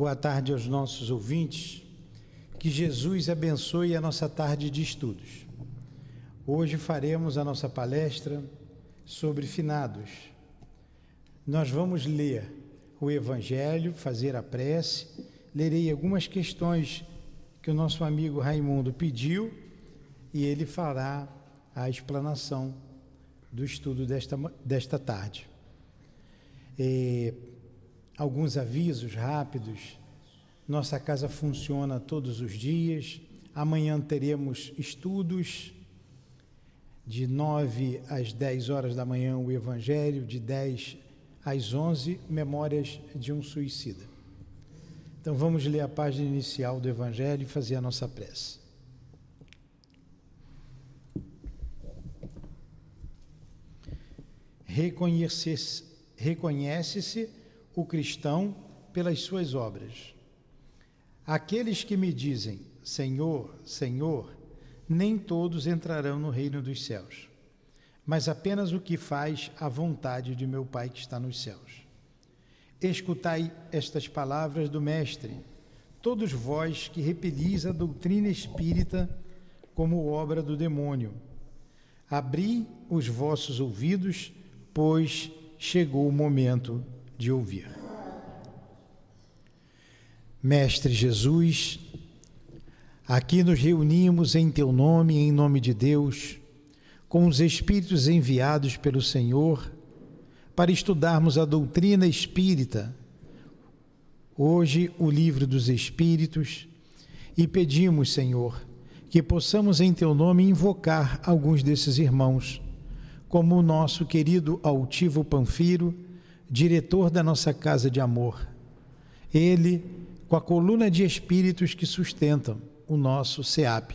Boa tarde aos nossos ouvintes. Que Jesus abençoe a nossa tarde de estudos. Hoje faremos a nossa palestra sobre finados. Nós vamos ler o Evangelho, fazer a prece, lerei algumas questões que o nosso amigo Raimundo pediu e ele fará a explanação do estudo desta, desta tarde. E, alguns avisos rápidos. Nossa casa funciona todos os dias. Amanhã teremos estudos de 9 às 10 horas da manhã o Evangelho, de 10 às 11 Memórias de um Suicida. Então vamos ler a página inicial do Evangelho e fazer a nossa prece. Reconhece-se o cristão pelas suas obras. Aqueles que me dizem Senhor, Senhor, nem todos entrarão no reino dos céus, mas apenas o que faz a vontade de meu Pai que está nos céus. Escutai estas palavras do Mestre, todos vós que repelis a doutrina espírita como obra do demônio. Abri os vossos ouvidos, pois chegou o momento de ouvir. Mestre Jesus, aqui nos reunimos em Teu nome, em nome de Deus, com os Espíritos enviados pelo Senhor, para estudarmos a doutrina espírita, hoje o livro dos Espíritos, e pedimos, Senhor, que possamos em Teu nome invocar alguns desses irmãos, como o nosso querido Altivo Panfiro, diretor da nossa casa de amor. Ele com a coluna de espíritos que sustentam o nosso SEAP.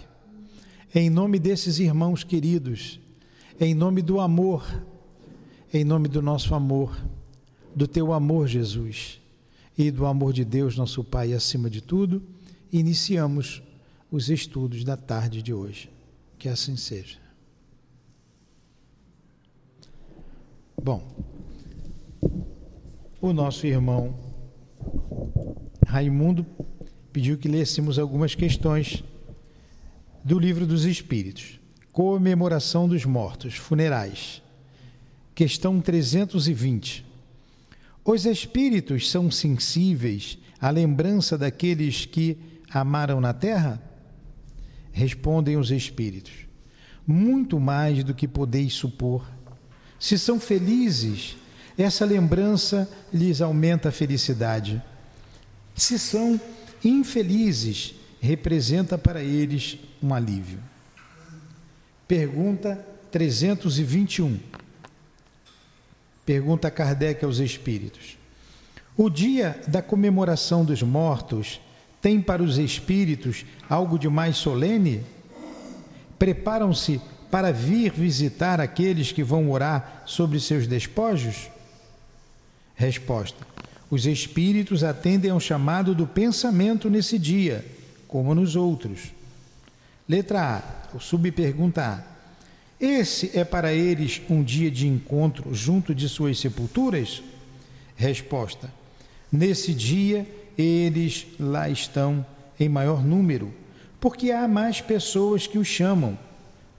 Em nome desses irmãos queridos, em nome do amor, em nome do nosso amor, do teu amor, Jesus, e do amor de Deus, nosso Pai, acima de tudo, iniciamos os estudos da tarde de hoje. Que assim seja. Bom, o nosso irmão Raimundo pediu que lêssemos algumas questões do Livro dos Espíritos. Comemoração dos Mortos, funerais. Questão 320. Os espíritos são sensíveis à lembrança daqueles que amaram na terra? Respondem os espíritos. Muito mais do que podeis supor. Se são felizes, essa lembrança lhes aumenta a felicidade se são infelizes, representa para eles um alívio. Pergunta 321. Pergunta Kardec aos espíritos. O dia da comemoração dos mortos tem para os espíritos algo de mais solene? Preparam-se para vir visitar aqueles que vão orar sobre seus despojos? Resposta: os espíritos atendem ao chamado do pensamento nesse dia, como nos outros. Letra A, subpergunta A. Esse é para eles um dia de encontro junto de suas sepulturas? Resposta: Nesse dia eles lá estão em maior número, porque há mais pessoas que os chamam.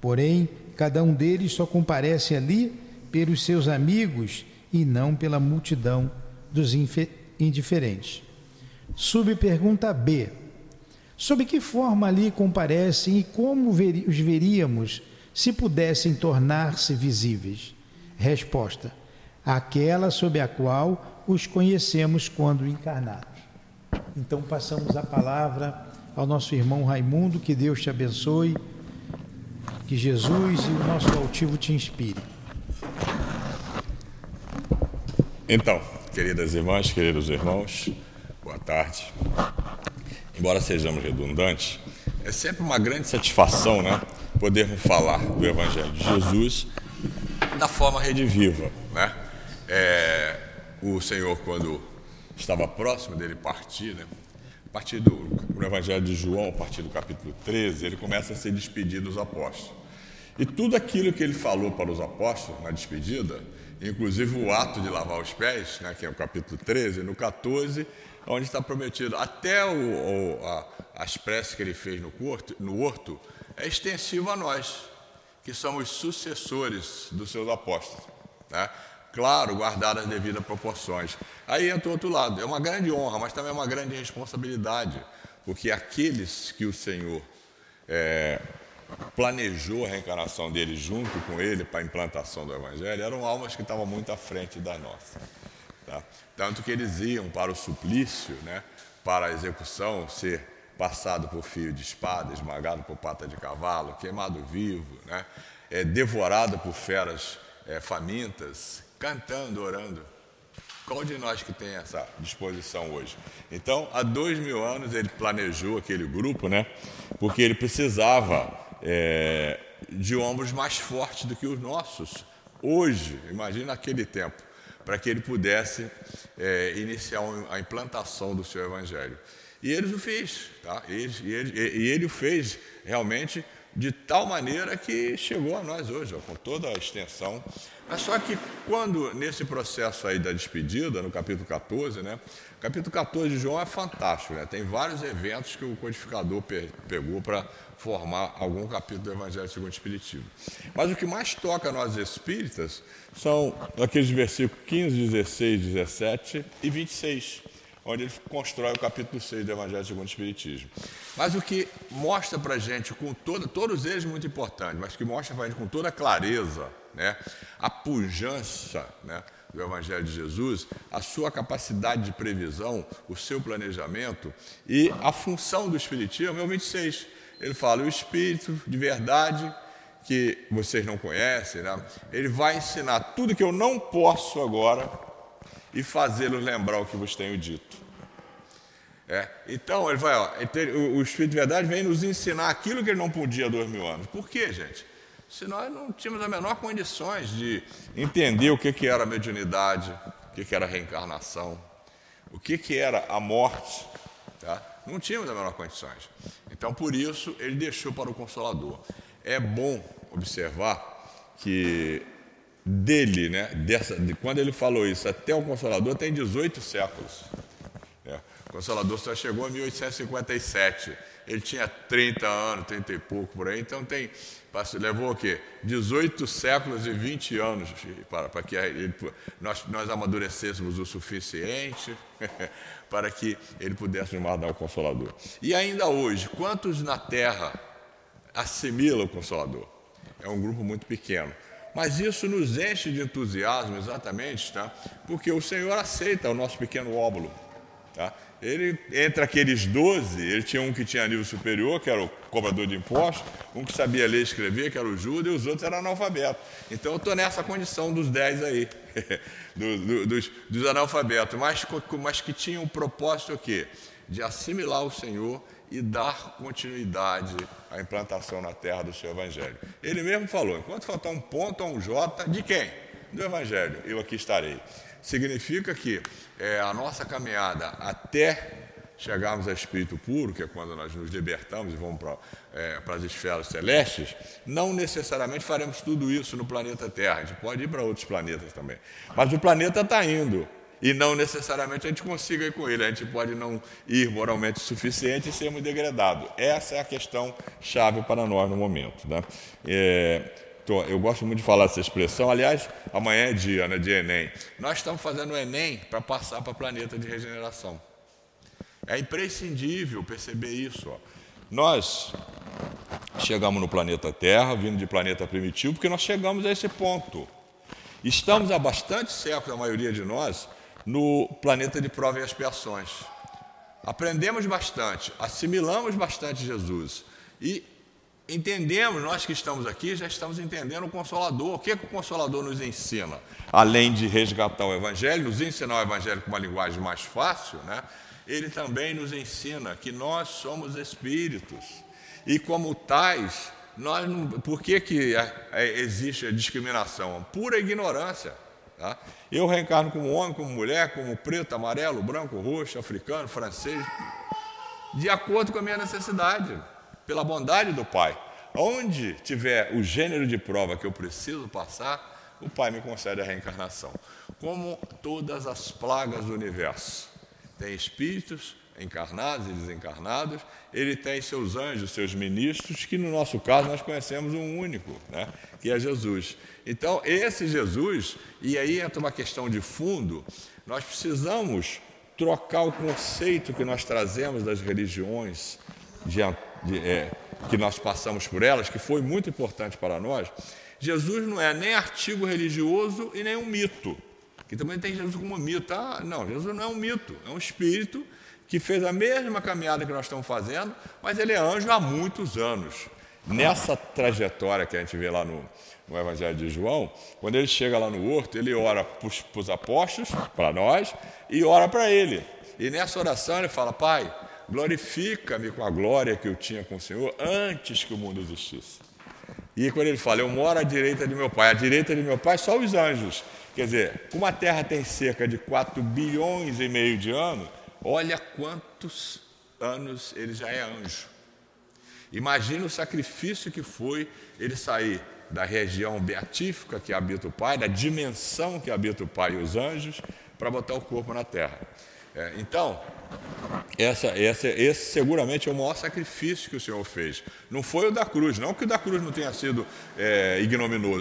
Porém, cada um deles só comparece ali pelos seus amigos e não pela multidão dos indiferentes. Subpergunta B. Sob que forma ali comparecem e como os veríamos se pudessem tornar-se visíveis? Resposta: aquela sob a qual os conhecemos quando encarnados. Então passamos a palavra ao nosso irmão Raimundo, que Deus te abençoe, que Jesus e o nosso altivo te inspire. Então, Queridas irmãs, queridos irmãos, boa tarde. Embora sejamos redundantes, é sempre uma grande satisfação, né, podermos falar do Evangelho de Jesus da forma rediviva, né? É, o Senhor, quando estava próximo dele partir, né, a partir do no Evangelho de João, a partir do capítulo 13, ele começa a se despedir dos apóstolos. E tudo aquilo que ele falou para os apóstolos na despedida, inclusive o ato de lavar os pés, né, que é o capítulo 13, no 14, onde está prometido. Até o, o, a, as preces que ele fez no, no horto é extensivo a nós, que somos sucessores dos seus apóstolos. Né? Claro, guardadas as devidas proporções. Aí entra o outro lado. É uma grande honra, mas também é uma grande responsabilidade, porque aqueles que o Senhor é, planejou a reencarnação dele junto com ele para a implantação do Evangelho eram almas que estavam muito à frente da nossa. Tá? Tanto que eles iam para o suplício, né, para a execução, ser passado por fio de espada, esmagado por pata de cavalo, queimado vivo, né, é, devorado por feras é, famintas, cantando, orando. Qual de nós que tem essa disposição hoje? Então, há dois mil anos ele planejou aquele grupo, né? Porque ele precisava é, de ombros mais fortes do que os nossos. Hoje, imagina aquele tempo, para que ele pudesse é, iniciar a implantação do seu evangelho. E ele o fez, tá? e, ele, e ele o fez realmente de tal maneira que chegou a nós hoje, ó, com toda a extensão. Mas só que quando, nesse processo aí da despedida, no capítulo 14, né? Capítulo 14 de João é fantástico, né? Tem vários eventos que o codificador pe pegou para formar algum capítulo do Evangelho segundo o Espiritismo. Mas o que mais toca nós espíritas são aqueles versículos 15, 16, 17 e 26 onde ele constrói o capítulo 6 do Evangelho segundo o Espiritismo. Mas o que mostra para a gente, com toda, todos eles muito importantes, mas que mostra para a gente com toda clareza, né, a pujança né, do Evangelho de Jesus, a sua capacidade de previsão, o seu planejamento e a função do Espiritismo é o 26. Ele fala, o Espírito de verdade que vocês não conhecem, né, ele vai ensinar tudo que eu não posso agora e fazê-los lembrar o que vos tenho dito. É, então, ele vai, ó, o Espírito de Verdade vem nos ensinar aquilo que ele não podia há dois mil anos. Por quê, gente? Se nós não tínhamos a menor condições de entender o que, que era a mediunidade, o que, que era a reencarnação, o que, que era a morte, tá? não tínhamos a menor condições. Então, por isso, ele deixou para o Consolador. É bom observar que dele, né, dessa, de quando ele falou isso até o Consolador, tem 18 séculos. É, o Consolador só chegou em 1857. Ele tinha 30 anos, 30 e pouco por aí, então tem, levou o quê? 18 séculos e 20 anos para, para que ele, nós, nós amadurecêssemos o suficiente para que ele pudesse nos mandar o Consolador. E ainda hoje, quantos na Terra assimilam o Consolador? É um grupo muito pequeno. Mas isso nos enche de entusiasmo, exatamente, tá? porque o Senhor aceita o nosso pequeno óbulo. Tá? Ele, entre aqueles doze, ele tinha um que tinha nível superior, que era o cobrador de impostos, um que sabia ler e escrever, que era o Judas, e os outros eram analfabetos. Então eu estou nessa condição dos dez aí, do, do, dos, dos, analfabetos, mas, mas que tinham o propósito o quê? De assimilar o Senhor e dar continuidade à implantação na terra do seu Evangelho. Ele mesmo falou: enquanto faltar um ponto ou um J, de quem? Do Evangelho, eu aqui estarei. Significa que é, a nossa caminhada até chegarmos a espírito puro, que é quando nós nos libertamos e vamos para, é, para as esferas celestes, não necessariamente faremos tudo isso no planeta Terra. A gente pode ir para outros planetas também. Mas o planeta está indo e não necessariamente a gente consiga ir com ele. A gente pode não ir moralmente o suficiente e sermos degradados. Essa é a questão chave para nós no momento. Né? É, tô, eu gosto muito de falar essa expressão. Aliás, amanhã é dia né, de Enem. Nós estamos fazendo o Enem para passar para o planeta de regeneração. É imprescindível perceber isso. Ó. Nós chegamos no planeta Terra, vindo de planeta primitivo, porque nós chegamos a esse ponto. Estamos há bastante séculos, a maioria de nós, no planeta de prova e expiações. Aprendemos bastante, assimilamos bastante Jesus e entendemos, nós que estamos aqui, já estamos entendendo o Consolador. O que, é que o Consolador nos ensina? Além de resgatar o Evangelho, nos ensinar o Evangelho com uma linguagem mais fácil, né? ele também nos ensina que nós somos espíritos e, como tais, nós não, por que, que é, é, existe a discriminação? Pura ignorância. Tá? Eu reencarno como homem, como mulher, como preto, amarelo, branco, roxo, africano, francês, de acordo com a minha necessidade, pela bondade do Pai. Onde tiver o gênero de prova que eu preciso passar, o Pai me concede a reencarnação. Como todas as plagas do universo, tem espíritos encarnados e desencarnados, ele tem seus anjos, seus ministros, que no nosso caso nós conhecemos um único, né? que é Jesus. Então, esse Jesus, e aí entra uma questão de fundo, nós precisamos trocar o conceito que nós trazemos das religiões de, de, é, que nós passamos por elas, que foi muito importante para nós. Jesus não é nem artigo religioso e nem um mito, que também tem Jesus como mito. Ah, não, Jesus não é um mito, é um espírito que fez a mesma caminhada que nós estamos fazendo, mas ele é anjo há muitos anos. Nessa trajetória que a gente vê lá no, no Evangelho de João, quando ele chega lá no horto, ele ora para os apóstolos, para nós, e ora para ele. E nessa oração ele fala: Pai, glorifica-me com a glória que eu tinha com o Senhor antes que o mundo existisse. E quando ele fala, eu moro à direita de meu pai, à direita de meu pai só os anjos. Quer dizer, como a Terra tem cerca de 4 bilhões e meio de anos, Olha quantos anos ele já é anjo. Imagina o sacrifício que foi ele sair da região beatífica que habita o Pai, da dimensão que habita o Pai e os anjos, para botar o corpo na terra. É, então, essa, essa, esse seguramente é o maior sacrifício que o Senhor fez. Não foi o da cruz, não que o da cruz não tenha sido é,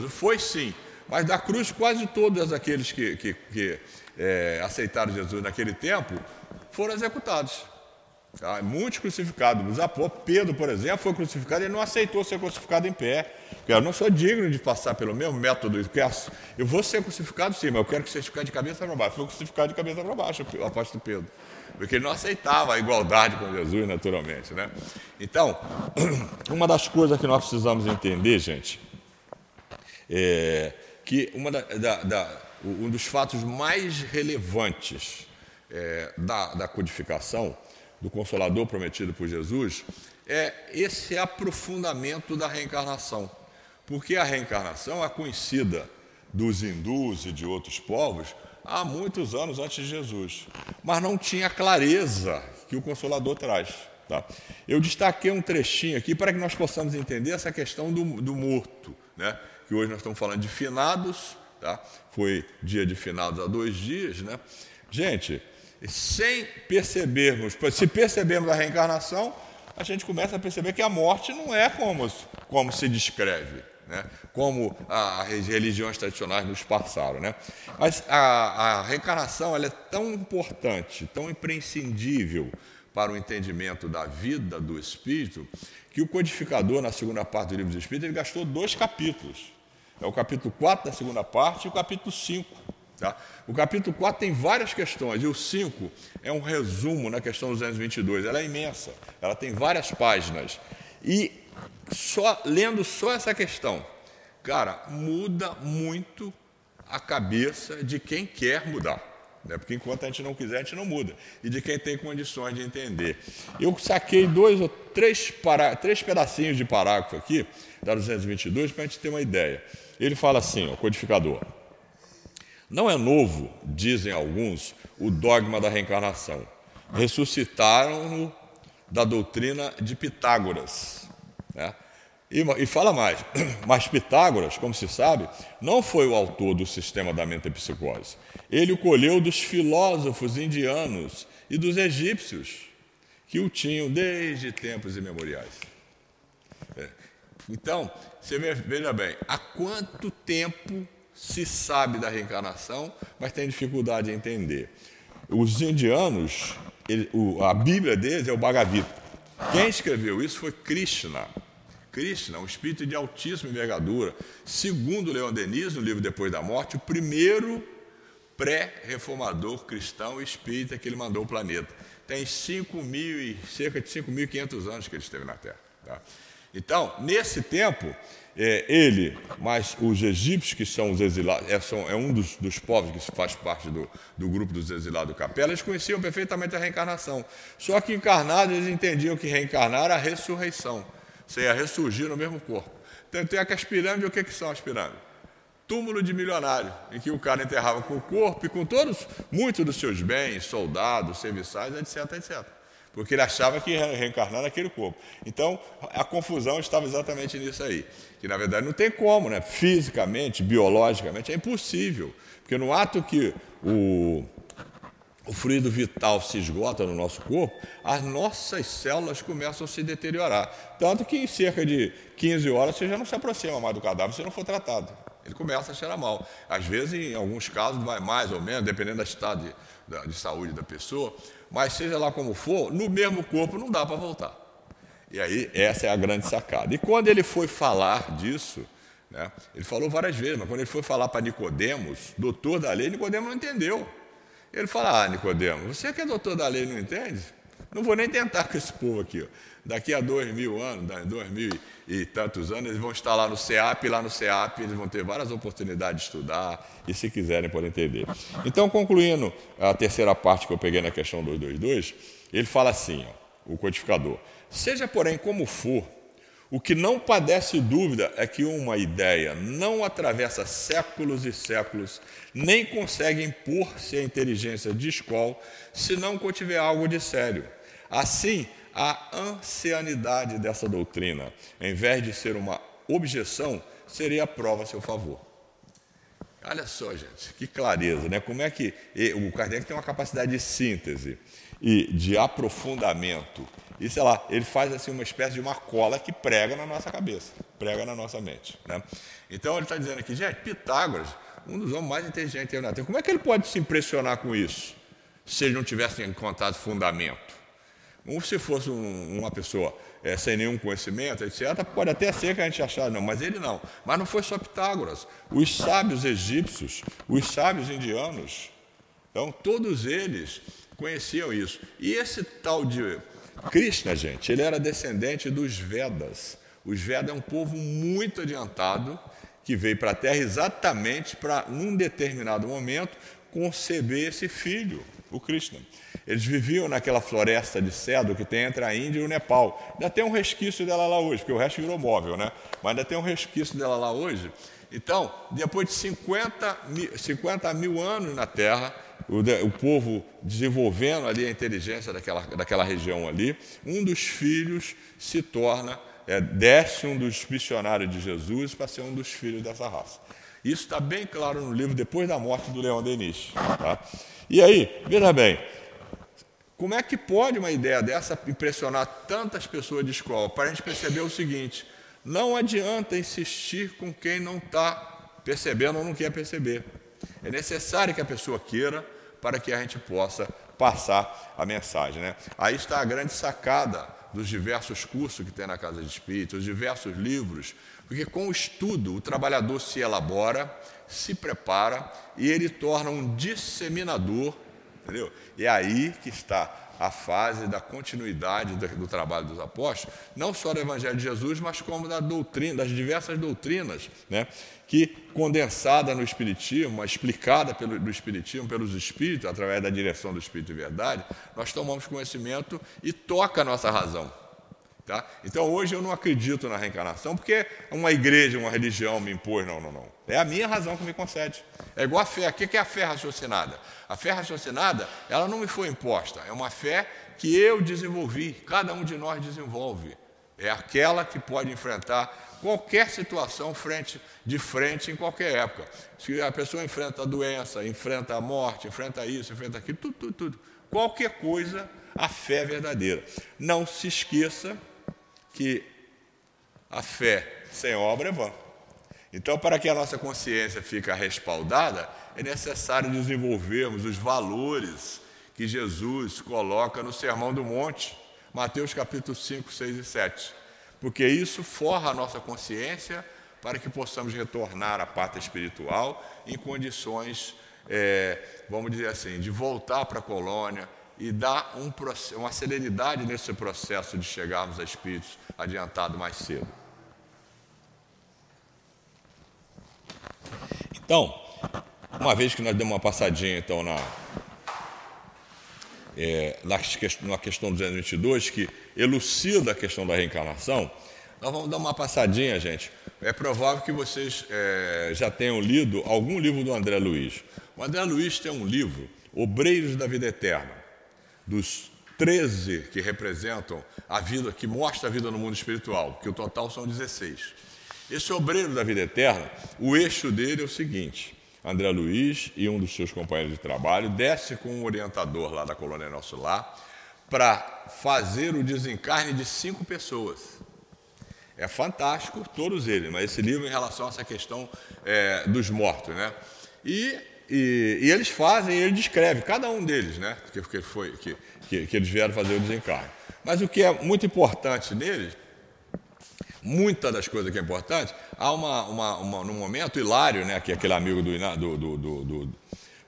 foi sim, mas da cruz quase todos aqueles que, que, que é, aceitaram Jesus naquele tempo foram executados. Tá? Muitos crucificados. Pedro, por exemplo, foi crucificado e não aceitou ser crucificado em pé. Eu não sou digno de passar pelo mesmo método. Eu vou ser crucificado sim, mas eu quero que seja de cabeça para baixo. Foi crucificado de cabeça para baixo, o apóstolo Pedro. Porque ele não aceitava a igualdade com Jesus, naturalmente. Né? Então, uma das coisas que nós precisamos entender, gente, é que uma da, da, da, um dos fatos mais relevantes é, da codificação, do Consolador prometido por Jesus, é esse aprofundamento da reencarnação. Porque a reencarnação é conhecida dos hindus e de outros povos há muitos anos antes de Jesus, mas não tinha clareza que o Consolador traz. Tá? Eu destaquei um trechinho aqui para que nós possamos entender essa questão do, do morto, né? que hoje nós estamos falando de finados, tá? foi dia de finados há dois dias. Né? Gente, sem percebermos, se percebermos a reencarnação, a gente começa a perceber que a morte não é como, como se descreve, né? como as religiões tradicionais nos passaram. Né? Mas a, a reencarnação é tão importante, tão imprescindível para o entendimento da vida do espírito, que o codificador, na segunda parte do livro dos Espíritos, ele gastou dois capítulos. É o capítulo 4 da segunda parte e o capítulo 5 Tá? O capítulo 4 tem várias questões, e o 5 é um resumo na questão 222. Ela é imensa, ela tem várias páginas. E só lendo só essa questão, cara, muda muito a cabeça de quem quer mudar. Né? Porque enquanto a gente não quiser, a gente não muda. E de quem tem condições de entender. Eu saquei dois ou três, para, três pedacinhos de parágrafo aqui, da 222, para a gente ter uma ideia. Ele fala assim, o codificador. Não é novo, dizem alguns, o dogma da reencarnação. Ressuscitaram-no da doutrina de Pitágoras. Né? E, e, fala mais, mas Pitágoras, como se sabe, não foi o autor do sistema da metapsicose. Ele o colheu dos filósofos indianos e dos egípcios, que o tinham desde tempos imemoriais. É. Então, você veja bem, há quanto tempo se sabe da reencarnação, mas tem dificuldade em entender. Os indianos, ele, o, a Bíblia deles é o Bhagavad Gita. Quem escreveu isso foi Krishna. Krishna, um espírito de altíssima envergadura, segundo Leon Denis, no livro Depois da Morte, o primeiro pré-reformador cristão espírita que ele mandou ao planeta. Tem 5 mil e, cerca de 5.500 anos que ele esteve na Terra. Tá? Então, nesse tempo, é, ele, mas os egípcios, que são os exilados, é, são, é um dos, dos, povos que faz parte do, do grupo dos exilados do Capela, eles conheciam perfeitamente a reencarnação. Só que encarnados, eles entendiam que reencarnar era a ressurreição. Você ia ressurgir no mesmo corpo. Tanto é que as pirâmides, o que, que são as pirâmides? Túmulo de milionário, em que o cara enterrava com o corpo e com todos, muitos dos seus bens, soldados, serviçais, etc, etc porque ele achava que ia reencarnar naquele corpo. Então, a confusão estava exatamente nisso aí, que na verdade não tem como, né? fisicamente, biologicamente, é impossível, porque no ato que o, o fluido vital se esgota no nosso corpo, as nossas células começam a se deteriorar. Tanto que em cerca de 15 horas você já não se aproxima mais do cadáver se não for tratado. Ele começa a cheirar mal. Às vezes, em alguns casos, vai mais ou menos, dependendo do estado de, de saúde da pessoa, mas seja lá como for, no mesmo corpo não dá para voltar. E aí, essa é a grande sacada. E quando ele foi falar disso, né, ele falou várias vezes, mas quando ele foi falar para Nicodemos, doutor da lei, Nicodemos não entendeu. Ele fala: Ah, Nicodemo, você que é doutor da lei não entende? Não vou nem tentar com esse povo aqui. Ó. Daqui a dois mil anos, dois mil e tantos anos, eles vão estar lá no CEAP, e lá no CEAP eles vão ter várias oportunidades de estudar e, se quiserem, podem entender. Então, concluindo a terceira parte que eu peguei na questão 222, ele fala assim, ó, o codificador: Seja, porém, como for, o que não padece dúvida é que uma ideia não atravessa séculos e séculos, nem consegue impor-se à inteligência de escola se não contiver algo de sério. Assim, a ancianidade dessa doutrina, em vez de ser uma objeção, seria a prova a seu favor. Olha só, gente, que clareza, né? Como é que o Kardec tem uma capacidade de síntese e de aprofundamento e sei lá, ele faz assim uma espécie de uma cola que prega na nossa cabeça, prega na nossa mente. Né? Então ele está dizendo aqui, gente, Pitágoras, um dos homens mais inteligentes da Terra, como é que ele pode se impressionar com isso, se ele não tivesse encontrado fundamento? Ou se fosse um, uma pessoa é, sem nenhum conhecimento, etc., pode até ser que a gente achasse, não, mas ele não. Mas não foi só Pitágoras. Os sábios egípcios, os sábios indianos, então todos eles conheciam isso. E esse tal de Krishna, gente, ele era descendente dos Vedas. Os Vedas é um povo muito adiantado que veio para a Terra exatamente para, num determinado momento, conceber esse filho, o Krishna. Eles viviam naquela floresta de cedro que tem entre a Índia e o Nepal. Ainda tem um resquício dela lá hoje, porque o resto virou móvel, né? Mas ainda tem um resquício dela lá hoje. Então, depois de 50 mil, 50 mil anos na Terra, o, o, povo desenvolvendo ali a inteligência daquela, daquela região ali, um dos filhos se torna, é, desce um dos missionários de Jesus para ser um dos filhos dessa raça. Isso está bem claro no livro Depois da Morte do Leão Denis. Tá? E aí, veja bem, como é que pode uma ideia dessa impressionar tantas pessoas de escola? Para a gente perceber o seguinte: não adianta insistir com quem não está percebendo ou não quer perceber. É necessário que a pessoa queira para que a gente possa passar a mensagem. Né? Aí está a grande sacada dos diversos cursos que tem na Casa de Espírito, os diversos livros, porque com o estudo o trabalhador se elabora, se prepara e ele torna um disseminador, entendeu? E é aí que está a fase da continuidade do, trabalho dos apóstolos, não só do Evangelho de Jesus, mas como da doutrina, das diversas doutrinas, né? que condensada no Espiritismo, explicada pelo, do Espiritismo pelos Espíritos, através da direção do Espírito de Verdade, nós tomamos conhecimento e toca a nossa razão. Tá? Então hoje eu não acredito na reencarnação porque uma igreja, uma religião me impôs, não, não, não. É a minha razão que me concede. É igual a fé. O que é a fé raciocinada? A fé raciocinada, ela não me foi imposta, é uma fé que eu desenvolvi, cada um de nós desenvolve. É aquela que pode enfrentar qualquer situação frente, de frente em qualquer época. Se a pessoa enfrenta a doença, enfrenta a morte, enfrenta isso, enfrenta aquilo, tudo, tudo, tudo. Qualquer coisa, a fé é verdadeira. Não se esqueça que a fé sem obra é vã. Então, para que a nossa consciência fique respaldada, é necessário desenvolvermos os valores que Jesus coloca no Sermão do Monte, Mateus capítulo 5, 6 e 7. Porque isso forra a nossa consciência para que possamos retornar à pátria espiritual em condições, é, vamos dizer assim, de voltar para a colônia, e dá um, uma celeridade nesse processo de chegarmos a espíritos adiantado mais cedo. Então, uma vez que nós demos uma passadinha então na, é, na, na questão 222, que elucida a questão da reencarnação, nós vamos dar uma passadinha, gente. É provável que vocês é, já tenham lido algum livro do André Luiz. O André Luiz tem um livro, Obreiros da Vida Eterna dos 13 que representam a vida, que mostra a vida no mundo espiritual, que o total são 16. Esse obreiro da vida eterna, o eixo dele é o seguinte: André Luiz e um dos seus companheiros de trabalho, desce com um orientador lá da colônia Nosso Lar para fazer o desencarne de cinco pessoas. É fantástico, todos eles, mas esse livro em relação a essa questão é, dos mortos, né? E, e, e, eles fazem, ele descreve, cada um deles, né? Que, que, foi, que, que, que eles vieram fazer o desencarne. Mas o que é muito importante neles muitas das coisas que é importante, há uma, uma, uma, no momento, Hilário, né, que é aquele amigo do, do, do, do,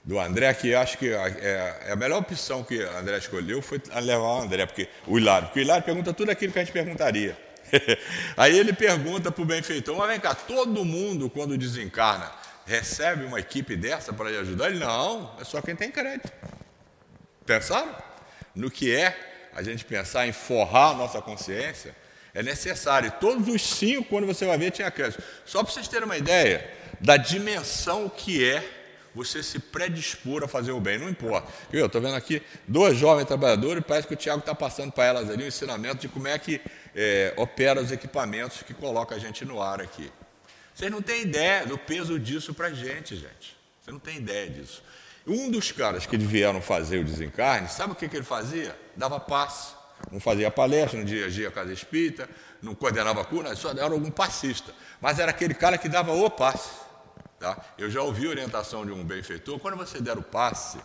do André, que acho que é, é, a melhor opção que o André escolheu foi levar o André, porque o Hilário, porque o Hilário pergunta tudo aquilo que a gente perguntaria. Aí ele pergunta para o benfeitor, mas vem cá, todo mundo quando desencarna recebe uma equipe dessa para lhe ajudar? Ele, não, é só quem tem crédito. Pensaram? No que é a gente pensar em forrar a nossa consciência, é necessário. Todos os cinco, quando você vai ver, tinha crédito. Só para vocês terem uma ideia da dimensão que é você se predispor a fazer o bem, não importa. Eu estou vendo aqui duas jovens trabalhadoras e parece que o Tiago está passando para elas ali um ensinamento de como é que é, opera os equipamentos que coloca a gente no ar aqui. Vocês não têm ideia do peso disso para a gente, gente. Você não tem ideia disso. Um dos caras que vieram fazer o desencarne, sabe o que, que ele fazia? Dava passe. Não fazia palestra, não dirigia a casa espírita, não coordenava cura, só era algum passista. Mas era aquele cara que dava o passe. Tá? Eu já ouvi a orientação de um benfeitor, quando você der o passe,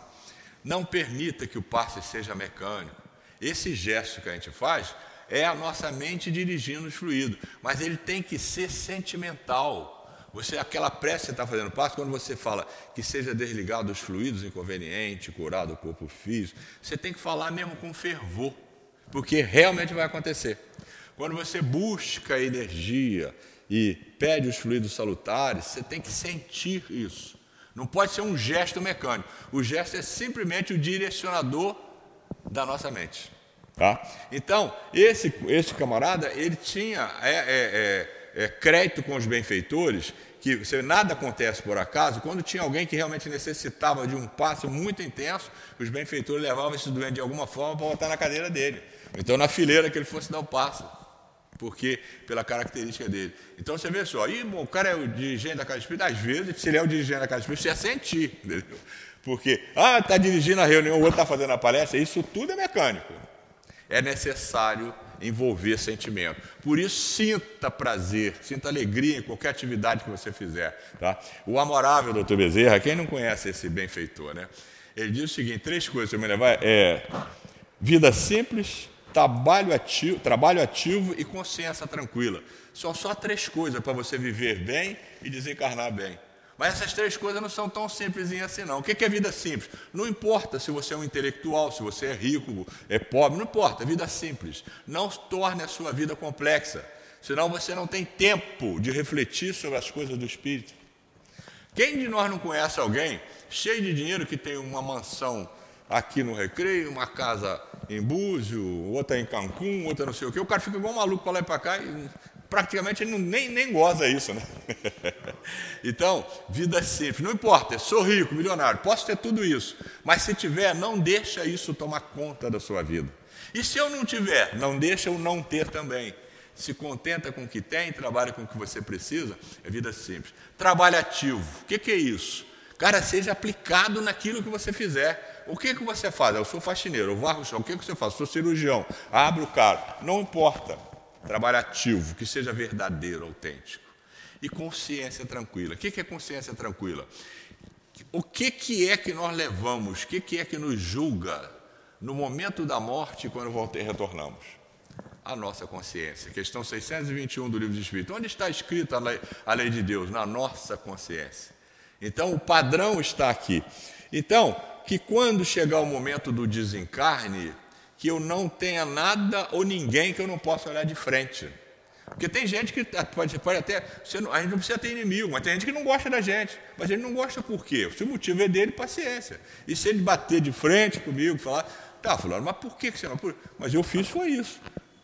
não permita que o passe seja mecânico. Esse gesto que a gente faz é a nossa mente dirigindo os fluidos, mas ele tem que ser sentimental. Você, aquela prece que está fazendo passe, quando você fala que seja desligado os fluidos inconvenientes, curado o corpo físico, você tem que falar mesmo com fervor porque realmente vai acontecer. Quando você busca energia e pede os fluidos salutares, você tem que sentir isso. Não pode ser um gesto mecânico. O gesto é simplesmente o direcionador da nossa mente. Tá? Então, esse, esse camarada, ele tinha é, é, é, é crédito com os benfeitores, que nada acontece por acaso. Quando tinha alguém que realmente necessitava de um passo muito intenso, os benfeitores levavam esse doente de alguma forma para botar na cadeira dele. Então, na fileira que ele fosse dar o passo, porque pela característica dele. Então, você vê só, e, bom, o cara é o dirigente da Casa Espírita, às vezes, se ele é o dirigente da Casa Espírita, você ia sentir, entendeu? Porque, ah, está dirigindo a reunião, o outro está fazendo a palestra, isso tudo é mecânico. É necessário envolver sentimento. Por isso, sinta prazer, sinta alegria em qualquer atividade que você fizer. Tá? O amorável doutor Bezerra, quem não conhece esse benfeitor, né? Ele diz o seguinte: três coisas que eu me levar é vida simples, trabalho ativo, trabalho ativo e consciência tranquila. São só três coisas para você viver bem e desencarnar bem. Mas essas três coisas não são tão simples assim, não. O que é vida simples? Não importa se você é um intelectual, se você é rico, é pobre, não importa, vida simples. Não torne a sua vida complexa, senão você não tem tempo de refletir sobre as coisas do Espírito. Quem de nós não conhece alguém cheio de dinheiro que tem uma mansão aqui no Recreio, uma casa em Búzio, outra em Cancún, outra não sei o quê. O cara fica igual um maluco para lá e para cá e praticamente ele não, nem, nem goza isso, né? então, vida simples. Não importa, sou rico, milionário, posso ter tudo isso. Mas se tiver, não deixa isso tomar conta da sua vida. E se eu não tiver, não deixa eu não ter também. Se contenta com o que tem, trabalha com o que você precisa, é vida simples. Trabalho ativo. O que, que é isso? Cara, seja aplicado naquilo que você fizer. O que, que você faz? Eu sou faxineiro, eu varro o chão. O que, que você faz? Eu sou cirurgião, abro o carro. Não importa. Trabalho ativo, que seja verdadeiro, autêntico. E consciência tranquila. O que, é consciência tranquila? O que, que é que nós levamos? O que, que é que nos julga no momento da morte quando retornamos? A nossa consciência. Questão 621 do Livro de Espírito. Onde está escrita a lei, a lei de Deus? Na nossa consciência. Então, o padrão está aqui. Então, que quando chegar o momento do desencarne, que eu não tenha nada ou ninguém que eu não possa olhar de frente. Porque tem gente que pode, pode até. a gente não precisa ter inimigo, mas tem gente que não gosta da gente. Mas ele não gosta por quê? Se o motivo é dele, paciência. E se ele bater de frente comigo, falar, tá, fulano, mas por que você não? Mas eu fiz foi isso.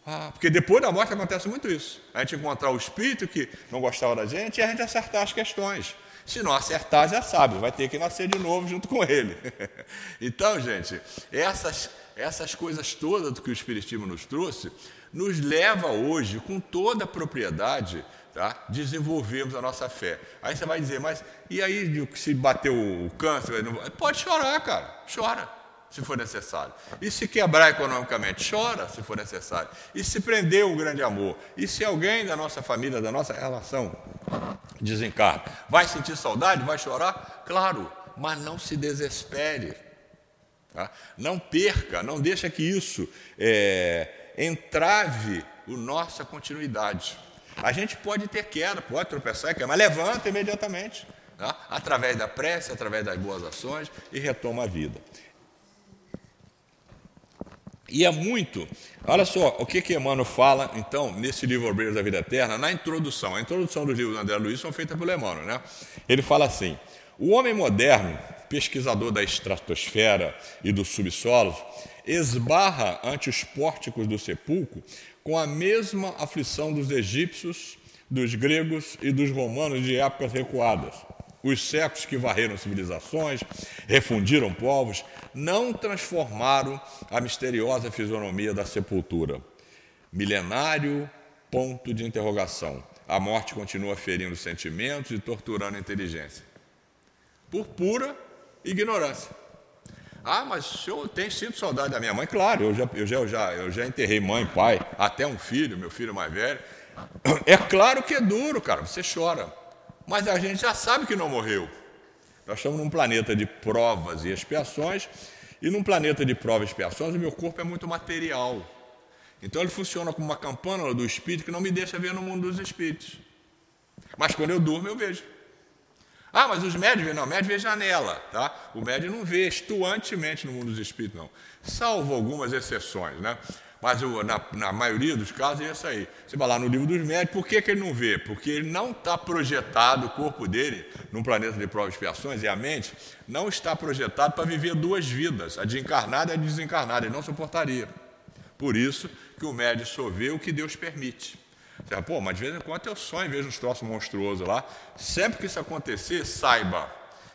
Ah, porque depois da morte acontece muito isso. A gente encontrar o espírito que não gostava da gente e a gente acertar as questões. Se não acertar, já sabe, vai ter que nascer de novo junto com ele. então, gente, essas, essas coisas todas que o Espiritismo nos trouxe, nos leva hoje, com toda a propriedade, tá? desenvolvermos a nossa fé. Aí você vai dizer, mas e aí se bateu o câncer? Pode chorar, cara, chora se for necessário. E se quebrar economicamente, chora se for necessário. E se prender um grande amor. E se alguém da nossa família, da nossa relação, desencarna, vai sentir saudade, vai chorar? Claro, mas não se desespere. Tá? Não perca, não deixa que isso é, entrave a nossa continuidade. A gente pode ter queda, pode tropeçar, mas levanta imediatamente. Tá? Através da prece, através das boas ações e retoma a vida. E é muito. Olha só o que, que Emmanuel fala, então, nesse livro Obreiros da Vida Eterna, na introdução. A introdução dos livros do André Luiz são feitas pelo Emmanuel. Né? Ele fala assim: o homem moderno, pesquisador da estratosfera e do subsolo, esbarra ante os pórticos do sepulcro com a mesma aflição dos egípcios, dos gregos e dos romanos de épocas recuadas. Os séculos que varreram civilizações, refundiram povos, não transformaram a misteriosa fisionomia da sepultura. Milenário ponto de interrogação. A morte continua ferindo sentimentos e torturando a inteligência. Por pura ignorância. Ah, mas o senhor tem sinto saudade da minha mãe? Claro, eu já, eu, já, eu, já, eu já enterrei mãe, pai, até um filho, meu filho mais velho. É claro que é duro, cara, você chora. Mas a gente já sabe que não morreu. Nós estamos num planeta de provas e expiações, e num planeta de provas e expiações, o meu corpo é muito material. Então ele funciona como uma campana do espírito que não me deixa ver no mundo dos espíritos. Mas quando eu durmo, eu vejo. Ah, mas os médios não, médio vê janela, tá? O médio não vê estuantemente no mundo dos espíritos, não. Salvo algumas exceções, né? Mas eu, na, na, maioria dos casos é isso aí. Você vai lá no livro dos médicos, por que, que ele não vê? Porque ele não está projetado, o corpo dele, num planeta de provas e expiações, e a mente, não está projetado para viver duas vidas, a de encarnado e a de desencarnado, ele não suportaria. Por isso que o médico só vê o que Deus permite. Você fala, pô, mas de vez em quando eu sonho e vejo uns troços monstruosos lá. Sempre que isso acontecer, saiba.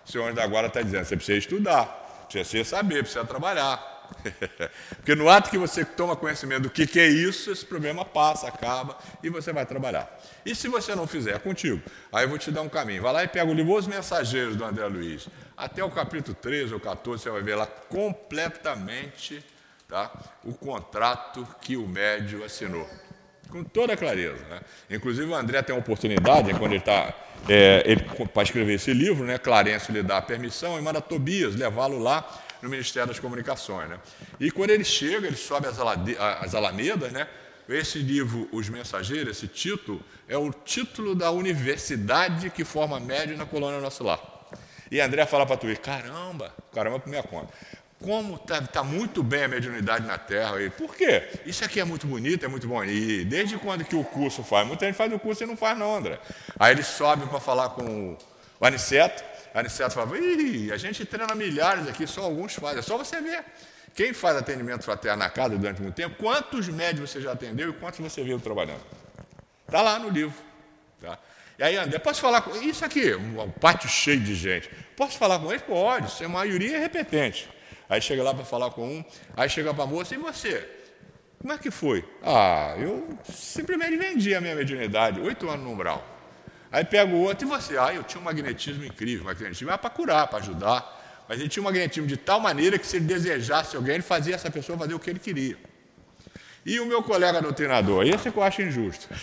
O senhor ainda agora está dizendo, você precisa estudar, precisa saber, precisa trabalhar. Porque no ato que você toma conhecimento do que, que é isso, esse problema passa, acaba e você vai trabalhar. E se você não fizer, é contigo. Aí eu vou te dar um caminho. Vai lá e pega o livro Os Mensageiros do André Luiz. Até o capítulo 13 ou 14 você vai ver lá completamente tá, o contrato que o médio assinou. Com toda clareza. Né? Inclusive o André tem a oportunidade, quando ele está é, para escrever esse livro, né, Clarencio lhe dá a permissão e manda Tobias levá-lo lá no Ministério das Comunicações. Né? E quando ele chega, ele sobe as, as alamedas, né? Esse livro, Os Mensageiros, esse título, é o título da universidade que forma médio na colônia Nosso Lar. E André fala para tu, caramba, caramba por minha conta. Como está tá muito bem a mediunidade na Terra. E, por quê? Isso aqui é muito bonito, é muito bom. E desde quando que o curso faz? Muita gente faz o curso e não faz não, André. Aí ele sobe para falar com o Aniceto, Aniceto falava, Ih, a gente treina milhares aqui, só alguns fazem. É só você ver. Quem faz atendimento fraterno na casa durante muito tempo, quantos médicos você já atendeu e quantos você viu trabalhando? Está lá no livro. Tá? E aí, André, posso falar com. Isso aqui, um pátio cheio de gente. Posso falar com eles? Pode, a maioria é repetente. Aí chega lá para falar com um, aí chega para a moça, e você? Como é que foi? Ah, eu simplesmente vendi a minha mediunidade, oito anos no umbral. Aí pega o outro e você, ah, eu tinha um magnetismo incrível, um magnetismo era para curar, para ajudar, mas ele tinha um magnetismo de tal maneira que se ele desejasse alguém, ele fazia essa pessoa fazer o que ele queria. E o meu colega doutrinador, esse que eu acho injusto.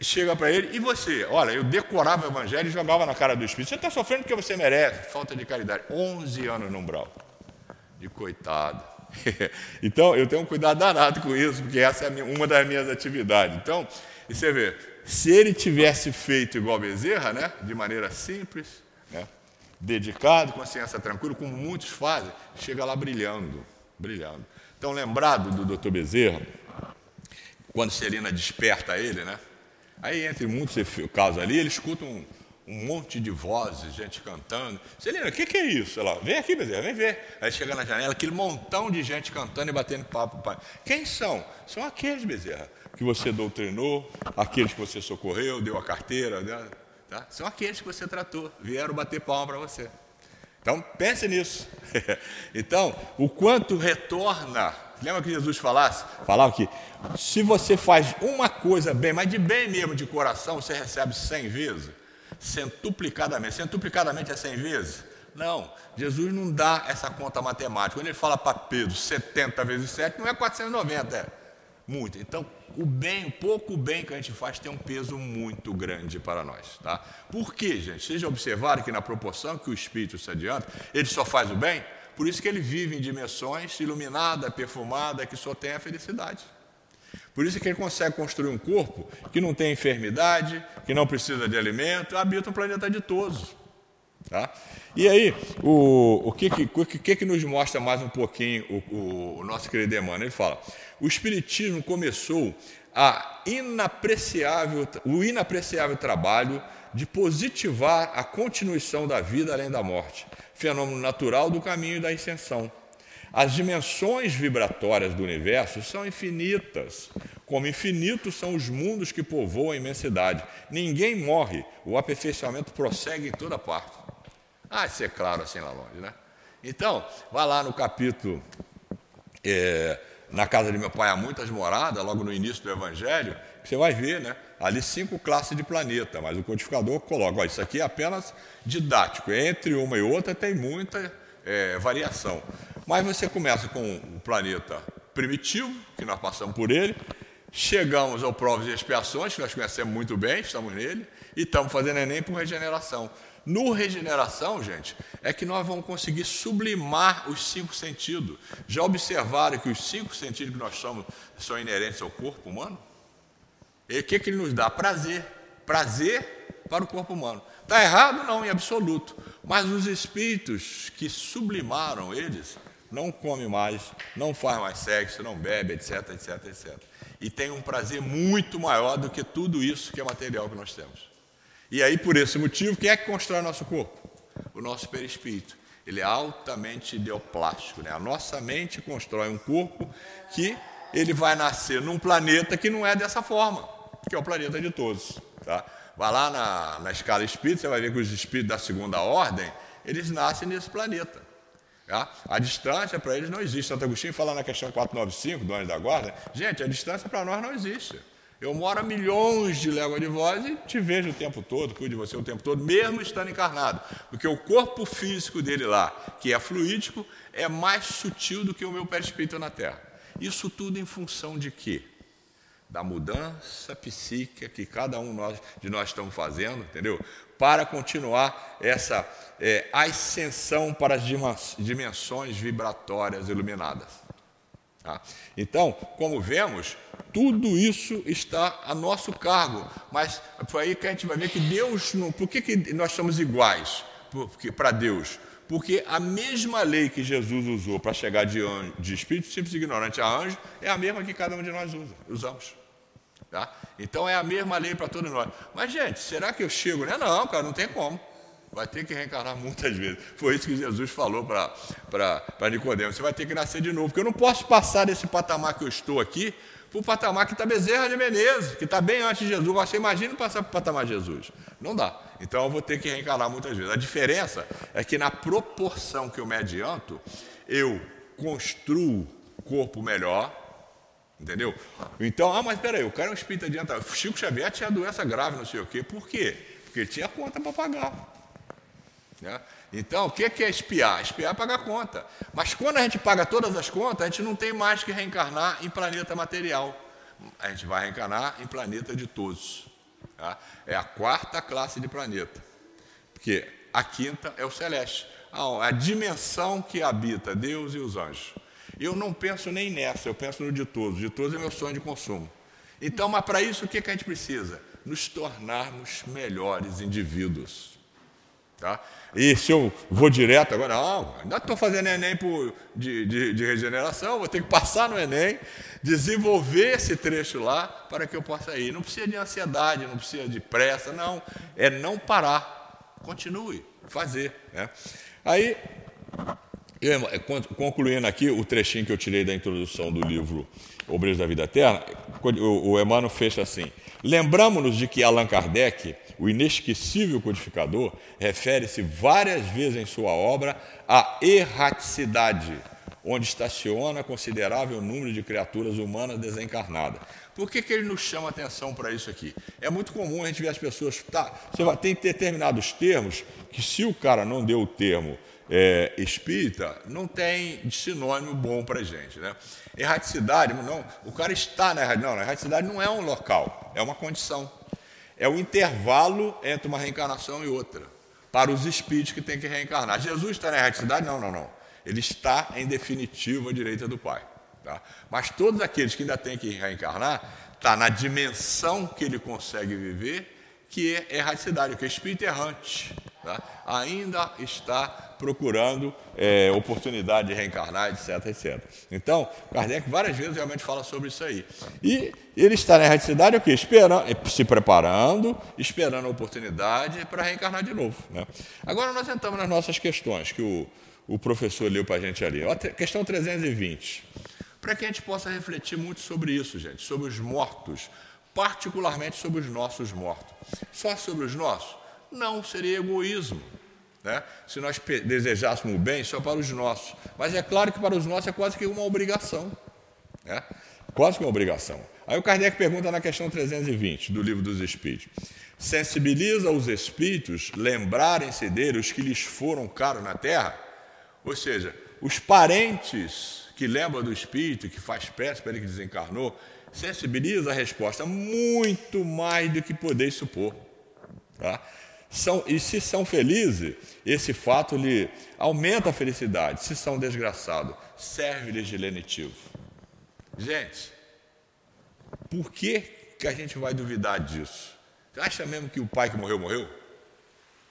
chega para ele, e você? Olha, eu decorava o evangelho e jogava na cara do Espírito. Você está sofrendo porque você merece, falta de caridade. 11 anos no umbral. De coitado. então, eu tenho um cuidado danado com isso, porque essa é uma das minhas atividades. Então, e você vê, se ele tivesse feito igual Bezerra, né, de maneira simples, né, dedicado, consciência tranquila, como muitos fazem, chega lá brilhando, brilhando. Então, lembrado do doutor Bezerra, quando Celina desperta ele, né, aí entre muitos casos ali, ele escuta um, um monte de vozes, gente cantando. Celina, o que, que, é isso? Ela, vem aqui, Bezerra, vem ver. Aí chega na janela, aquele montão de gente cantando e batendo papo. Pai. Quem são? São aqueles, Bezerra, que você doutrinou, aqueles que você socorreu, deu a carteira, né? Tá? São aqueles que você tratou, vieram bater palma para você. Então, pense nisso. então, o quanto retorna. Lembra que Jesus falasse? Falava que se você faz uma coisa bem, mas de bem mesmo, de coração, você recebe cem vezes. Centuplicadamente. Centuplicadamente é cem vezes? Não, Jesus não dá essa conta matemática. Quando ele fala para Pedro 70 vezes 7, não é 490, é muito. Então, o bem, o pouco bem que a gente faz tem um peso muito grande para nós. Tá? Por quê, gente? Vocês já observaram que na proporção que o Espírito se adianta, ele só faz o bem? Por isso que ele vive em dimensões iluminada, perfumada, que só tem a felicidade. Por isso que ele consegue construir um corpo que não tem enfermidade, que não precisa de alimento, habita um planeta ditoso. Tá? E aí, o, o, que, que, o que, que nos mostra mais um pouquinho o, o, nosso querido Emmanuel? Ele fala: o Espiritismo começou a inapreciável, o inapreciável trabalho de positivar a continuação da vida além da morte, fenômeno natural do caminho da ascensão. As dimensões vibratórias do universo são infinitas, como infinitos são os mundos que povoam a imensidade. Ninguém morre, o aperfeiçoamento prossegue em toda parte. Ah, isso é claro assim lá longe, né? Então, vá lá no capítulo, é, na casa de meu pai há muitas moradas, logo no início do Evangelho, você vai ver, né? Ali cinco classes de planeta, mas o codificador coloca, ó, isso aqui é apenas didático, entre uma e outra tem muita é, variação. Mas você começa com o planeta primitivo, que nós passamos por ele, chegamos ao provas e expiações, que nós conhecemos muito bem, estamos nele, e estamos fazendo Enem por regeneração. No regeneração, gente, é que nós vamos conseguir sublimar os cinco sentidos. Já observaram que os cinco sentidos que nós somos são inerentes ao corpo humano? E o que, que ele nos dá? Prazer. Prazer para o corpo humano. Está errado? Não, em absoluto. Mas os espíritos que sublimaram eles não comem mais, não faz mais sexo, não bebe, etc, etc, etc. E tem um prazer muito maior do que tudo isso que é material que nós temos. E aí, por esse motivo, quem é que constrói nosso corpo? O nosso perispírito. Ele é altamente ideoplástico. Né? A nossa mente constrói um corpo que ele vai nascer num planeta que não é dessa forma, que é o planeta de todos. Tá? Vai lá na, na escala espírita, você vai ver que os espíritos da segunda ordem, eles nascem nesse planeta. Tá? A distância para eles não existe. Santo Agostinho fala na questão 495 do Anjo da Guarda, gente, a distância para nós não existe. Eu moro a milhões de léguas de voz e te vejo o tempo todo, cuido de você o tempo todo, mesmo estando encarnado. Porque o corpo físico dele lá, que é fluídico, é mais sutil do que o meu perispírito na Terra. Isso tudo em função de quê? Da mudança psíquica que cada um de nós estamos fazendo, entendeu? Para continuar essa é, ascensão para as dimensões vibratórias iluminadas. Tá? Então, como vemos, tudo isso está a nosso cargo. Mas foi aí que a gente vai ver que Deus não. Por que, que nós somos iguais para Deus? Porque a mesma lei que Jesus usou para chegar de, anjo, de espírito simples e ignorante a anjo é a mesma que cada um de nós usa, usamos. Tá? Então é a mesma lei para todos nós. Mas, gente, será que eu chego? Né? Não, cara, não tem como. Vai ter que reencarnar muitas vezes. Foi isso que Jesus falou para Nicodemo. Você vai ter que nascer de novo. Porque eu não posso passar desse patamar que eu estou aqui para o patamar que está Bezerra de Menezes, que está bem antes de Jesus. Você imagina passar para o patamar de Jesus. Não dá. Então eu vou ter que reencarnar muitas vezes. A diferença é que na proporção que eu me adianto, eu construo corpo melhor, entendeu? Então, ah, mas espera aí, o cara é um espírito adiantado. Chico Xavier tinha doença grave, não sei o quê. Por quê? Porque ele tinha conta para pagar. Né? Então, o que é espiar? Espiar é pagar conta. Mas quando a gente paga todas as contas, a gente não tem mais que reencarnar em planeta material. A gente vai reencarnar em planeta de todos. Tá? É a quarta classe de planeta. Porque a quinta é o celeste. A dimensão que habita Deus e os anjos. Eu não penso nem nessa, eu penso no de todos. De todos é meu sonho de consumo. Então, mas para isso o que, que a gente precisa? Nos tornarmos melhores indivíduos. Tá? E se eu vou direto agora, não, ainda estou fazendo Enem por, de, de, de, regeneração, vou ter que passar no Enem, desenvolver esse trecho lá para que eu possa ir. Não precisa de ansiedade, não precisa de pressa, não. É não parar. Continue, fazer. Né? Aí, Eu, concluindo aqui o trechinho que eu tirei da introdução do livro Obreiros da Vida Eterna, o, o Emmanuel fecha assim: Lembramos-nos de que Allan Kardec, o inesquecível codificador, refere-se várias vezes em sua obra à erraticidade, onde estaciona considerável número de criaturas humanas desencarnadas. Por que, que ele nos chama atenção para isso aqui? É muito comum a gente ver as pessoas. Tá, você vai, tem determinados termos que, se o cara não deu o termo é, espírita, não tem sinônimo bom para gente. Né? Erraticidade, não, o cara está na erraticidade. Não, erraticidade não é um local, é uma condição. É o intervalo entre uma reencarnação e outra, para os espíritos que têm que reencarnar. Jesus está na erraticidade? Não, não, não. Ele está em definitiva à direita do Pai. Tá? Mas todos aqueles que ainda têm que reencarnar, está na dimensão que ele consegue viver, que é erraticidade, que é espírito errante. Tá? Ainda está procurando é, oportunidade de reencarnar, etc, etc. Então, Kardec várias vezes realmente fala sobre isso aí. E ele está na erraticidade o quê? Esperando, se preparando, esperando a oportunidade para reencarnar de novo. Né? Agora nós entramos nas nossas questões, que o, o professor leu para a gente ali. Questão 320 para que a gente possa refletir muito sobre isso, gente, sobre os mortos, particularmente sobre os nossos mortos. Só sobre os nossos? Não, seria egoísmo. Né? Se nós desejássemos o bem só para os nossos. Mas é claro que para os nossos é quase que uma obrigação. Né? Quase que uma obrigação. Aí o Kardec pergunta na questão 320 do Livro dos Espíritos: sensibiliza os espíritos lembrarem-se dele os que lhes foram caros na terra? Ou seja, os parentes que lembra do Espírito, que faz prece para ele que desencarnou, sensibiliza a resposta muito mais do que podeis supor. Tá? São, e se são felizes, esse fato lhe aumenta a felicidade. Se são desgraçados, serve-lhes de lenitivo. Gente, por que, que a gente vai duvidar disso? Você acha mesmo que o pai que morreu, morreu?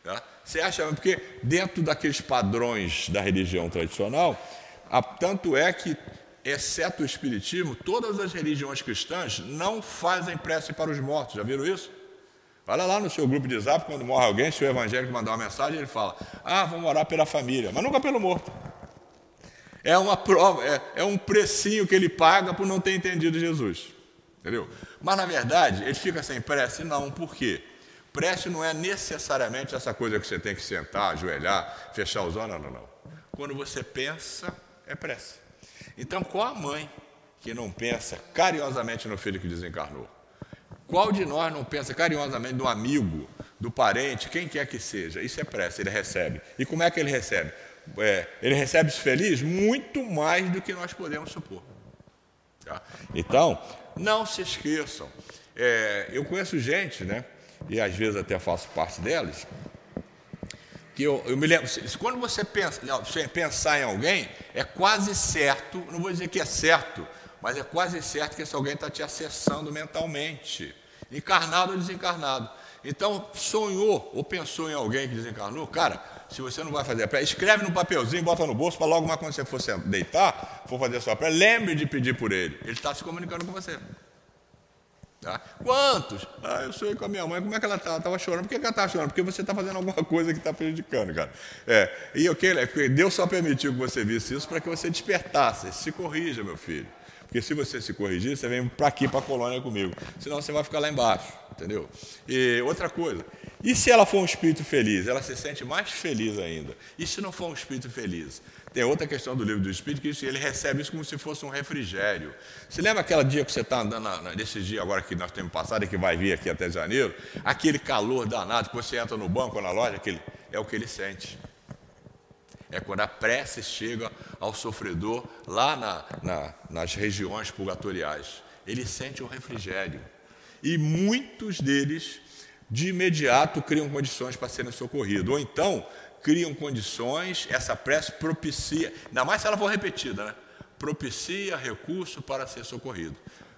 Tá? Você acha mesmo? Porque dentro daqueles padrões da religião tradicional, tanto é que, exceto o Espiritismo, todas as religiões cristãs não fazem prece para os mortos. Já viram isso? Olha lá no seu grupo de zap, quando morre alguém, se o evangélico mandar uma mensagem, ele fala: Ah, vamos orar pela família, mas nunca pelo morto. É uma prova, é, é um precinho que ele paga por não ter entendido Jesus. Entendeu? Mas na verdade, ele fica sem prece? Não, por quê? Prece não é necessariamente essa coisa que você tem que sentar, ajoelhar, fechar os olhos, não, não, não. Quando você pensa, é prece. Então, qual a mãe que não pensa carinhosamente no filho que desencarnou? Qual de nós não pensa carinhosamente do amigo, do parente, quem quer que seja? Isso é prece, ele recebe. E como é que ele recebe? É, ele recebe feliz muito mais do que nós podemos supor. Tá? Então, não se esqueçam. É, eu conheço gente, né, e às vezes até faço parte delas, que eu, eu me lembro, quando você pensa, você pensar em alguém, é quase certo, não vou dizer que é certo, mas é quase certo que esse alguém está te acessando mentalmente, encarnado ou desencarnado. Então, sonhou ou pensou em alguém que desencarnou, cara, se você não vai fazer a pré, escreve no papelzinho, bota no bolso, para logo mais quando você for deitar, for fazer a sua pré, lembre de pedir por ele. Ele está se comunicando com você. Tá? Quantos? Ah, eu sonhei com a minha mãe. Como é que ela estava? Estava chorando. Por que, que ela estava chorando? Porque você está fazendo alguma coisa que está prejudicando, cara. É, e o que? Deus só permitiu que você visse isso para que você despertasse. Se corrija, meu filho. Porque se você se corrigir, você vem para aqui, para a colônia comigo. Senão você vai ficar lá embaixo, entendeu? E outra coisa, e se ela for um espírito feliz? Ela se sente mais feliz ainda. E se não for um espírito feliz? Tem outra questão do livro do Espírito que ele recebe isso como se fosse um refrigério. Você lembra aquele dia que você está andando, nesse dia agora que nós temos passado e que vai vir aqui até janeiro? Aquele calor danado que você entra no banco ou na loja, aquele, é o que ele sente. É quando a prece chega ao sofredor lá na, na, nas regiões purgatoriais. Ele sente um refrigério. E muitos deles, de imediato, criam condições para serem socorridos. Ou então, criam condições, essa prece propicia, ainda mais se ela for repetida, né? propicia recurso para ser socorrido.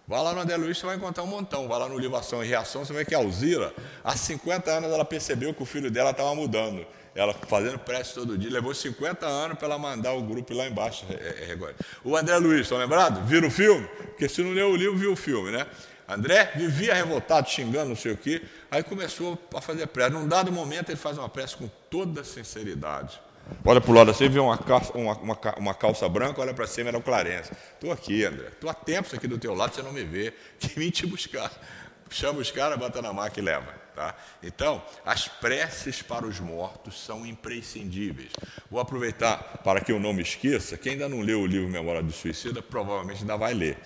Vá lá no André Luiz, você vai encontrar um montão. Vá lá no Livro Ação e Reação, você vai ver que a Alzira, há 50 anos, ela percebeu que o filho dela estava mudando. Ela fazendo prece todo dia, levou 50 anos para ela mandar o grupo lá embaixo. É, é, é, o André Luiz, estão lembrados? Viram o filme? Porque se não leu o livro, viu o filme, né? André vivia revoltado, xingando, não sei o quê. Aí começou a fazer prece. Num dado momento, ele faz uma prece com toda sinceridade. Olha para o lado assim, vê uma calça, uma, uma, uma calça branca, olha para cima, era o Clarence. Estou aqui, André. Estou há tempos aqui do teu lado, você não me vê. Que vim te buscar. Chama os caras, bota na máquina e leva. Tá? Então, as preces para os mortos são imprescindíveis. Vou aproveitar para que eu não me esqueça, quem ainda não leu o livro Memória do Suicida, provavelmente ainda vai ler.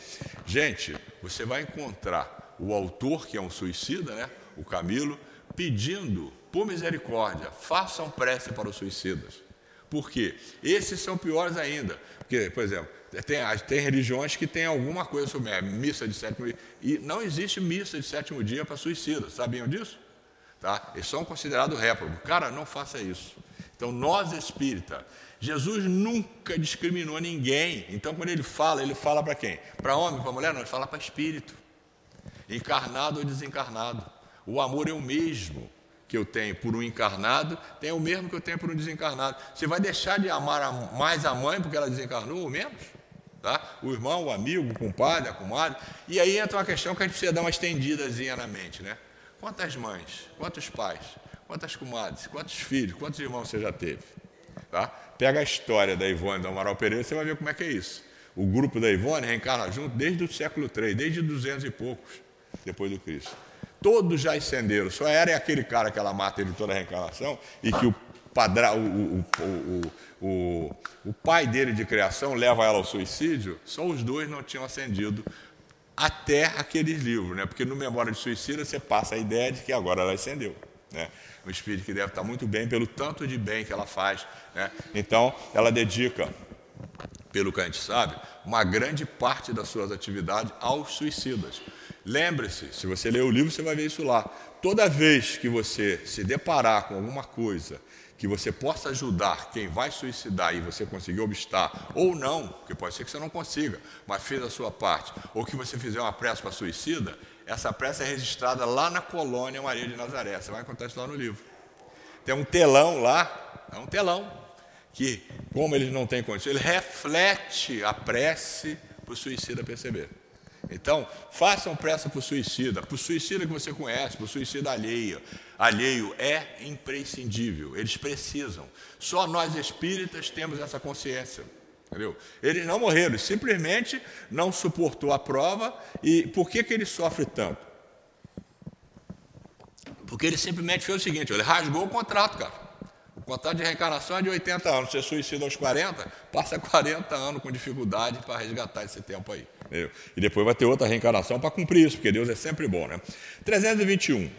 Gente, você vai encontrar o autor, que é um suicida, né? o Camilo, pedindo, por misericórdia, façam prece para os suicidas. Por quê? Esses são piores ainda. Porque, por exemplo, tem, tem religiões que têm alguma coisa sobre missa de sétimo dia. E não existe missa de sétimo dia para suicidas. Sabiam disso? Tá? Eles são considerados réprobos. Cara, não faça isso. Então, nós espírita, Jesus nunca discriminou ninguém. Então, quando ele fala, ele fala para quem? Para homem, para mulher? Não, ele fala para espírito. Encarnado ou desencarnado. O amor é o mesmo que eu tenho por um encarnado, tem o mesmo que eu tenho por um desencarnado. Você vai deixar de amar mais a mãe porque ela desencarnou ou menos? Tá? O irmão, o amigo, o compadre, a comadre. E aí entra uma questão que a gente precisa dar uma estendidazinha na mente, né? Quantas mães, quantos pais, quantas comadres, quantos filhos, quantos irmãos você já teve? Tá? Pega a história da Ivone do Amaral Pereira, você vai ver como é que é isso. O grupo da Ivone reencarna junto desde o século III, desde 200 e poucos depois do Cristo. Todos já ascenderam, só era aquele cara que ela mata ele toda a reencarnação e que o, padra, o, o, o, pai dele de criação leva ela ao suicídio, só os dois não tinham ascendido até aqueles livros, né? porque no Memória de Suicida você passa a ideia de que agora ela ascendeu. Né? Um espírito que deve estar muito bem pelo tanto de bem que ela faz. Né? Então, ela dedica, pelo que a gente sabe, uma grande parte das suas atividades aos suicidas. Lembre-se, se você ler o livro, você vai ver isso lá. Toda vez que você se deparar com alguma coisa que você possa ajudar quem vai suicidar e você conseguir obstar, ou não, porque pode ser que você não consiga, mas fez a sua parte, ou que você fizer uma prece para suicida, essa prece é registrada lá na colônia Maria de Nazaré. Você vai encontrar isso lá no livro. Tem um telão lá, é um telão, que, como eles não têm condição, ele reflete a prece para o suicida perceber. Então, façam pressa para o suicida, para o suicida que você conhece, para o suicida alheio. Alheio é imprescindível, eles precisam. Só nós espíritas temos essa consciência. Entendeu? Eles não morreram, simplesmente não suportou a prova. E por que, que ele sofre tanto? Porque ele simplesmente fez o seguinte: ele rasgou o contrato, cara. O contrato de reencarnação é de 80 anos. Você suicida aos 40, passa 40 anos com dificuldade para resgatar esse tempo aí. Entendeu? E depois vai ter outra reencarnação para cumprir isso, porque Deus é sempre bom. Né? 321.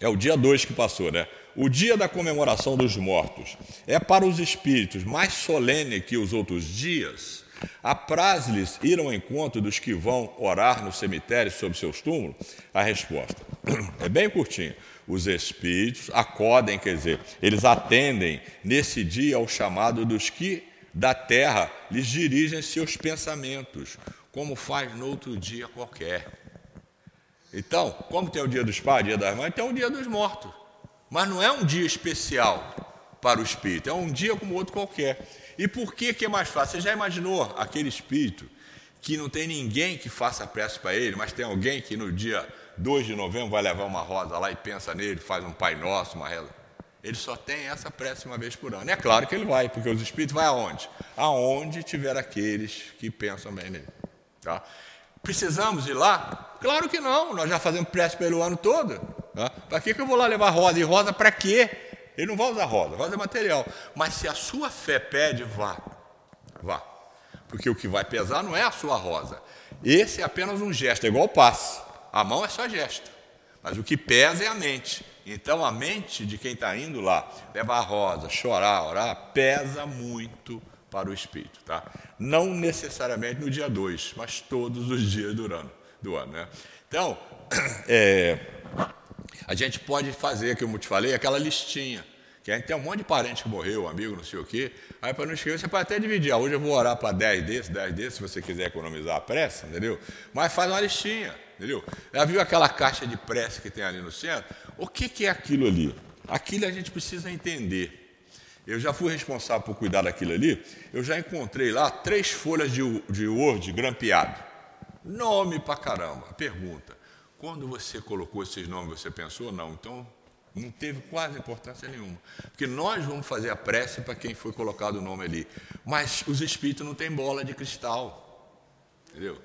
É o dia 2 que passou, né? O dia da comemoração dos mortos é para os espíritos mais solene que os outros dias. Apraz-lhes ir ao encontro dos que vão orar no cemitério sobre seus túmulos? A resposta é bem curtinha os espíritos acodem, quer dizer, eles atendem nesse dia ao chamado dos que da terra lhes dirigem seus pensamentos, como faz no outro dia qualquer. Então, como tem o dia dos pais, dia das mães, tem o dia dos mortos. Mas não é um dia especial para o espírito, é um dia como outro qualquer. E por que, que é mais fácil? Você já imaginou aquele espírito que não tem ninguém que faça prece para ele, mas tem alguém que no dia 2 de novembro vai levar uma rosa lá e pensa nele, faz um Pai Nosso, uma reza. Ele só tem essa prece uma vez por ano. É claro que ele vai, porque os espíritos vai aonde? Aonde tiver aqueles que pensam bem nele. Tá? Precisamos ir lá? Claro que não, nós já fazemos prece pelo ano todo. Tá? Para que, que eu vou lá levar rosa? E rosa para quê? Ele não vai usar rosa, rosa é material. Mas se a sua fé pede, vá. Vá. Porque o que vai pesar não é a sua rosa. Esse é apenas um gesto, é igual o passe. A mão é só gesto, mas o que pesa é a mente. Então a mente de quem está indo lá, levar a rosa, chorar, orar, pesa muito para o espírito. Tá? Não necessariamente no dia 2, mas todos os dias do ano. Do ano né? Então, é, a gente pode fazer, como eu te falei, aquela listinha. Que a gente tem um monte de parente que morreu, amigo, não sei o quê. Aí, para não esquecer, você pode até dividir. Ah, hoje eu vou orar para 10 desses, 10 desses, se você quiser economizar a pressa, entendeu? Mas faz uma listinha entendeu? Já viu aquela caixa de prece que tem ali no centro? O que, que é aquilo ali? Aquilo a gente precisa entender. Eu já fui responsável por cuidar daquilo ali. Eu já encontrei lá três folhas de, de Word grampeado. Nome pra caramba. Pergunta: quando você colocou esses nomes, você pensou? Não. Então, Não teve quase importância nenhuma. Porque nós vamos fazer a prece para quem foi colocado o nome ali. Mas os espíritos não têm bola de cristal. Entendeu?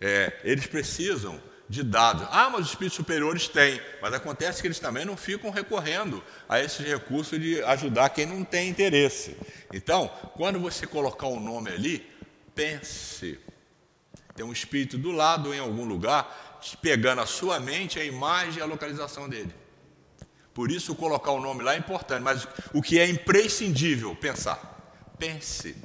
É, eles precisam de dados. Ah, mas os espíritos superiores têm. Mas acontece que eles também não ficam recorrendo a esses recursos de ajudar quem não tem interesse. Então, quando você colocar o um nome ali, pense. Tem um espírito do lado em algum lugar, pegando a sua mente, a imagem e a localização dele. Por isso, colocar o nome lá é importante, mas o que é imprescindível, pensar. Pense.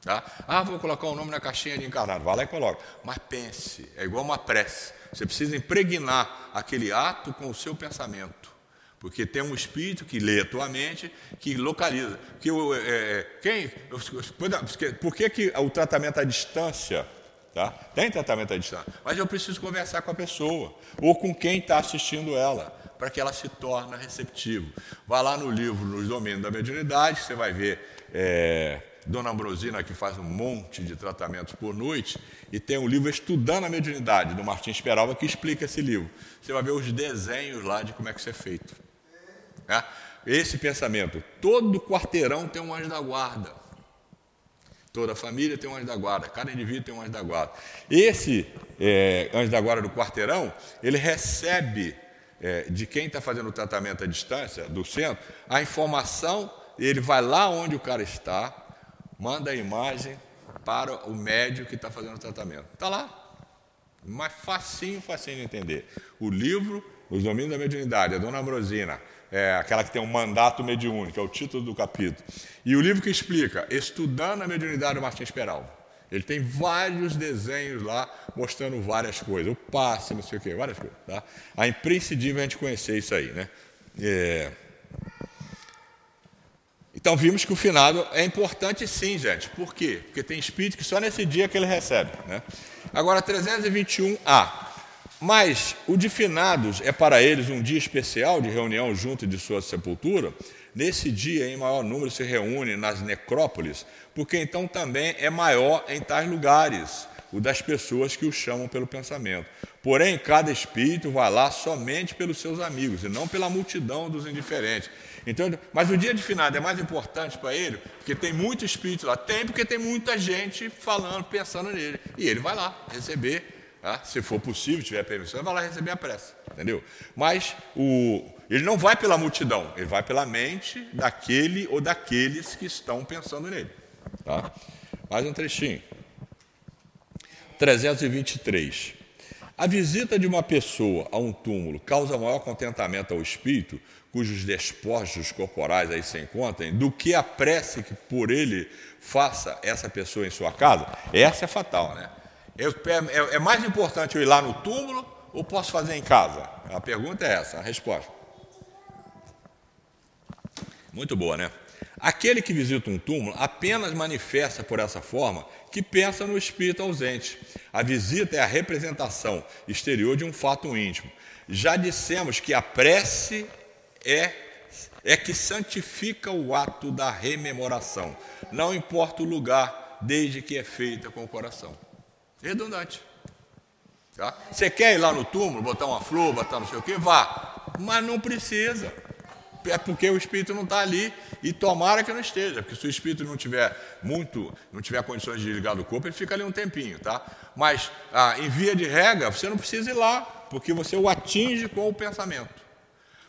Tá? Ah, vou colocar o nome na caixinha de encarnado. Vá lá e coloca. Mas pense. É igual uma prece. Você precisa impregnar aquele ato com o seu pensamento. Porque tem um espírito que lê a tua mente, que localiza. Que, é, quem, por que, que o tratamento à distância Tá? Tem tratamento à distância, mas eu preciso conversar com a pessoa ou com quem está assistindo ela para que ela se torne receptiva. Vá lá no livro Nos Domínios da Mediunidade, você vai ver é, Dona Ambrosina, que faz um monte de tratamentos por noite, e tem um livro Estudando a Mediunidade, do Martins Peralva, que explica esse livro. Você vai ver os desenhos lá de como é que isso é feito. É? Esse pensamento, todo quarteirão tem um anjo da guarda. Toda família tem um anjo da guarda, cada indivíduo tem um anjo da guarda. Esse é, anjo da guarda do quarteirão, ele recebe é, de quem está fazendo o tratamento à distância, do centro, a informação, ele vai lá onde o cara está, manda a imagem para o médico que está fazendo o tratamento. Está lá. Mas facinho, facinho de entender. O livro, Os Domínios da Mediunidade, a Dona Ambrosina, é aquela que tem um mandato mediúnico, é o título do capítulo. E o livro que explica, Estudando a Mediunidade do Martins Peralva. Ele tem vários desenhos lá mostrando várias coisas, o passe, não sei o quê, várias coisas. Tá? É imprescindível a gente conhecer isso aí. Né? É... Então vimos que o finado é importante sim, gente. Por quê? Porque tem espírito que só nesse dia que ele recebe. Né? Agora, 321A. Mas o de finados é para eles um dia especial de reunião junto de sua sepultura. Nesse dia, em maior número se reúne nas necrópolis, porque então também é maior em tais lugares o das pessoas que o chamam pelo pensamento. Porém, cada espírito vai lá somente pelos seus amigos e não pela multidão dos indiferentes. Então, mas o dia de finado é mais importante para ele, porque tem muito espírito lá. Tem, porque tem muita gente falando, pensando nele. E ele vai lá receber Tá? Se for possível, tiver permissão, vai lá receber a prece. Entendeu? Mas o, ele não vai pela multidão, ele vai pela mente daquele ou daqueles que estão pensando nele. Tá? Mais um trechinho. 323. A visita de uma pessoa a um túmulo causa maior contentamento ao espírito, cujos despojos corporais aí se encontrem, do que a prece que por ele faça essa pessoa em sua casa? Essa é fatal, né? Eu, é, é mais importante eu ir lá no túmulo ou posso fazer em casa? A pergunta é essa, a resposta. Muito boa, né? Aquele que visita um túmulo apenas manifesta por essa forma que pensa no espírito ausente. A visita é a representação exterior de um fato íntimo. Já dissemos que a prece é, é que santifica o ato da rememoração. Não importa o lugar, desde que é feita com o coração. Redundante. Tá? Você quer ir lá no túmulo, botar uma flor, botar não sei o quê? Vá. Mas não precisa. É porque o espírito não está ali e tomara que não esteja, porque se o espírito não tiver muito, não tiver condições de ligar do corpo, ele fica ali um tempinho, tá? Mas ah, em via de regra, você não precisa ir lá, porque você o atinge com o pensamento.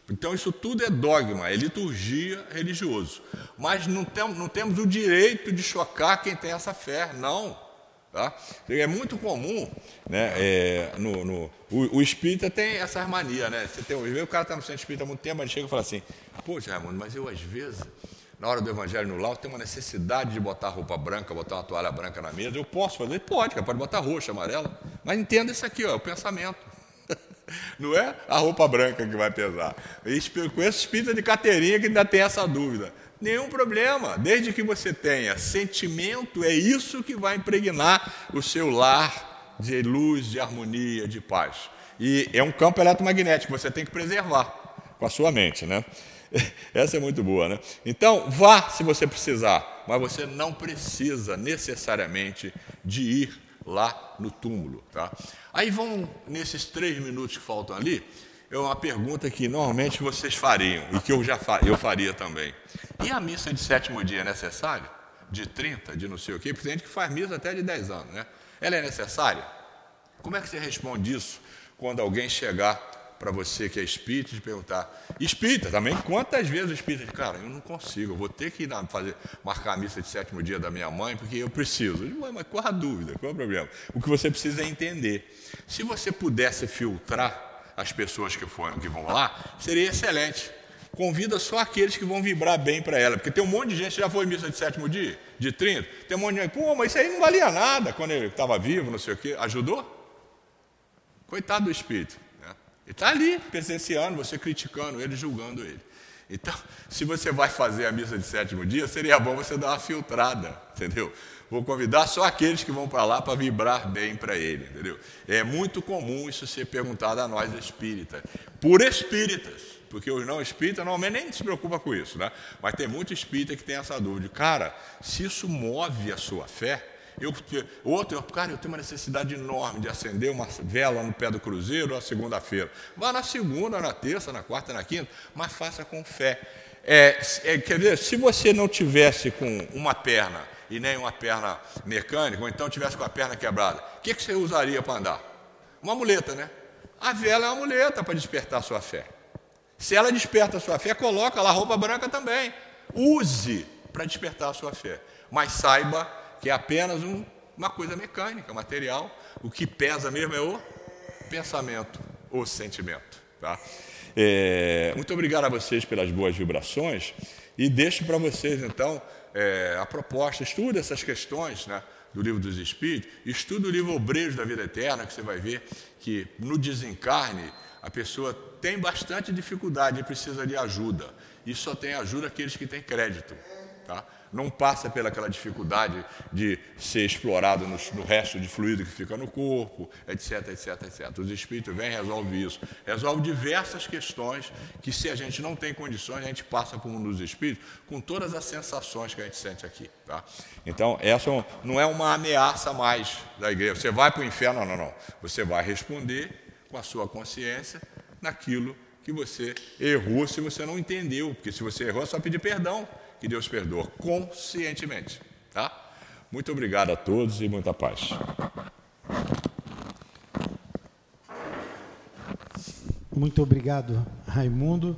Então isso tudo é dogma, é liturgia religioso. Mas não, tem, não temos o direito de chocar quem tem essa fé, não. Tá? É muito comum, né, é, no, no o, o, espírita tem essa mania, né? Você tem, o cara está no centro espírita há muito tempo, ele chega e fala assim, poxa, Raimundo, mas eu às vezes, na hora do evangelho no lar, tenho uma necessidade de botar roupa branca, botar uma toalha branca na mesa, eu posso fazer? Pode, cara, pode botar roxa, amarela, mas entenda isso aqui, ó, é o pensamento. Não é a roupa branca que vai pesar. Eu conheço espírita de carteirinha que ainda tem essa dúvida. Nenhum problema, desde que você tenha sentimento, é isso que vai impregnar o seu lar de luz, de harmonia, de paz. E é um campo eletromagnético você tem que preservar com a sua mente, né? Essa é muito boa, né? Então, vá se você precisar, mas você não precisa necessariamente de ir lá no túmulo, tá? Aí vão, nesses três minutos que faltam ali, é uma pergunta que normalmente vocês fariam e que eu já fa eu faria também. E a missa de sétimo dia é necessária? De 30, de não sei o quê? Porque tem gente que faz missa até de 10 anos, né? Ela é necessária? Como é que você responde isso quando alguém chegar para você que é espírita e perguntar, espírita também, quantas vezes o espírita diz, cara, eu não consigo, eu vou ter que ir fazer, marcar a missa de sétimo dia da minha mãe, porque eu preciso. Eu digo, mas qual a dúvida? Qual é o problema? O que você precisa é entender. Se você pudesse filtrar as pessoas que, foram, que vão lá, seria excelente. Convida só aqueles que vão vibrar bem para ela, porque tem um monte de gente já foi missa de sétimo dia, de 30, tem um monte de gente, pô, mas isso aí não valia nada quando ele estava vivo, não sei o quê. Ajudou? Coitado do espírito. Né? Ele está ali, presenciando, você criticando ele, julgando ele. Então, se você vai fazer a missa de sétimo dia, seria bom você dar uma filtrada, entendeu? Vou convidar só aqueles que vão para lá para vibrar bem para ele, entendeu? É muito comum isso ser perguntado a nós espíritas, por espíritas, porque os não espíritas normalmente nem se preocupa com isso, né? Mas tem muito espírita que tem essa dúvida. Cara, se isso move a sua fé, eu, outro, cara, eu tenho uma necessidade enorme de acender uma vela no pé do cruzeiro na segunda-feira. Vá na segunda, na terça, na quarta, na quinta, mas faça com fé. É, é, quer dizer, se você não tivesse com uma perna e nem uma perna mecânica, ou então tivesse com a perna quebrada, o que, que você usaria para andar? Uma muleta, né? A vela é uma muleta para despertar a sua fé. Se ela desperta a sua fé, coloca lá roupa branca também. Use para despertar a sua fé. Mas saiba que é apenas um, uma coisa mecânica, material. O que pesa mesmo é o pensamento, o sentimento. Tá? É, muito obrigado a vocês pelas boas vibrações e deixo para vocês então é, a proposta, estude essas questões né, do livro dos Espíritos, estude o livro Obreiros da Vida Eterna, que você vai ver que no desencarne a pessoa tem bastante dificuldade e precisa de ajuda. E só tem ajuda aqueles que têm crédito. Tá? Não passa pelaquela dificuldade de ser explorado no, no, resto de fluido que fica no corpo, etc, etc, etc. Os espíritos vêm e resolvem isso. Resolve diversas questões que, se a gente não tem condições, a gente passa por um dos espíritos com todas as sensações que a gente sente aqui. Tá? Então, essa não é uma ameaça mais da igreja. Você vai para o inferno? Não, não, não. Você vai responder com a sua consciência naquilo que você errou se você não entendeu. Porque se você errou, é só pedir perdão que Deus perdoa conscientemente. Tá? Muito obrigado a todos e muita paz. Muito obrigado, Raimundo,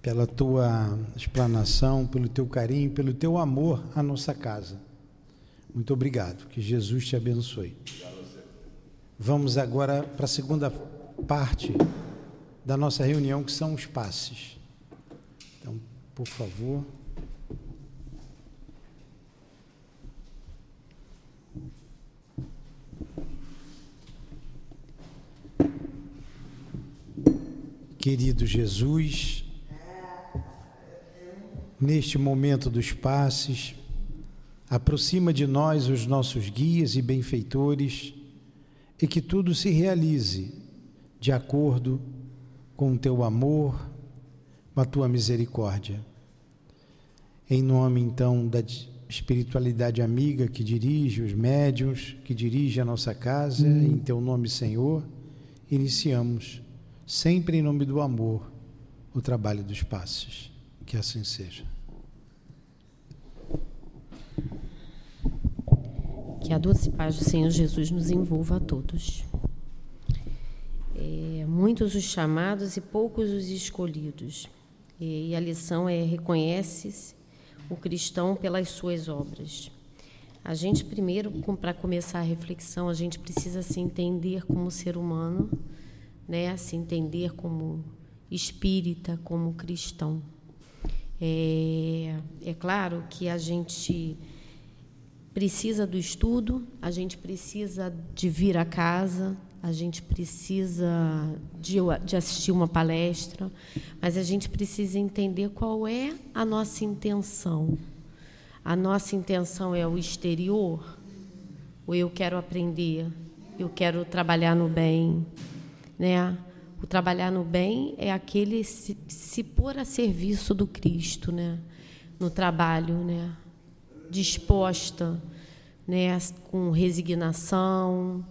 pela tua explanação, pelo teu carinho, pelo teu amor à nossa casa. Muito obrigado. Que Jesus te abençoe. Vamos agora para a segunda parte da nossa reunião, que são os passes por favor. Querido Jesus, neste momento dos passes, aproxima de nós os nossos guias e benfeitores e que tudo se realize de acordo com o teu amor, com a tua misericórdia. Em nome então da espiritualidade amiga que dirige os médiuns, que dirige a nossa casa, hum. em teu nome, Senhor, iniciamos, sempre em nome do amor, o trabalho dos passos. Que assim seja. Que a doce paz do Senhor Jesus nos envolva a todos. É, muitos os chamados e poucos os escolhidos. E a lição é: reconhece o cristão pelas suas obras. A gente, primeiro, para começar a reflexão, a gente precisa se entender como ser humano, né? se entender como espírita, como cristão. É, é claro que a gente precisa do estudo, a gente precisa de vir a casa, a gente precisa de, de, assistir uma palestra, mas a gente precisa entender qual é a nossa intenção. A nossa intenção é o exterior, ou eu quero aprender, eu quero trabalhar no bem, né? O trabalhar no bem é aquele se, se pôr a serviço do Cristo, né? No trabalho, né? Disposta, né? Com resignação,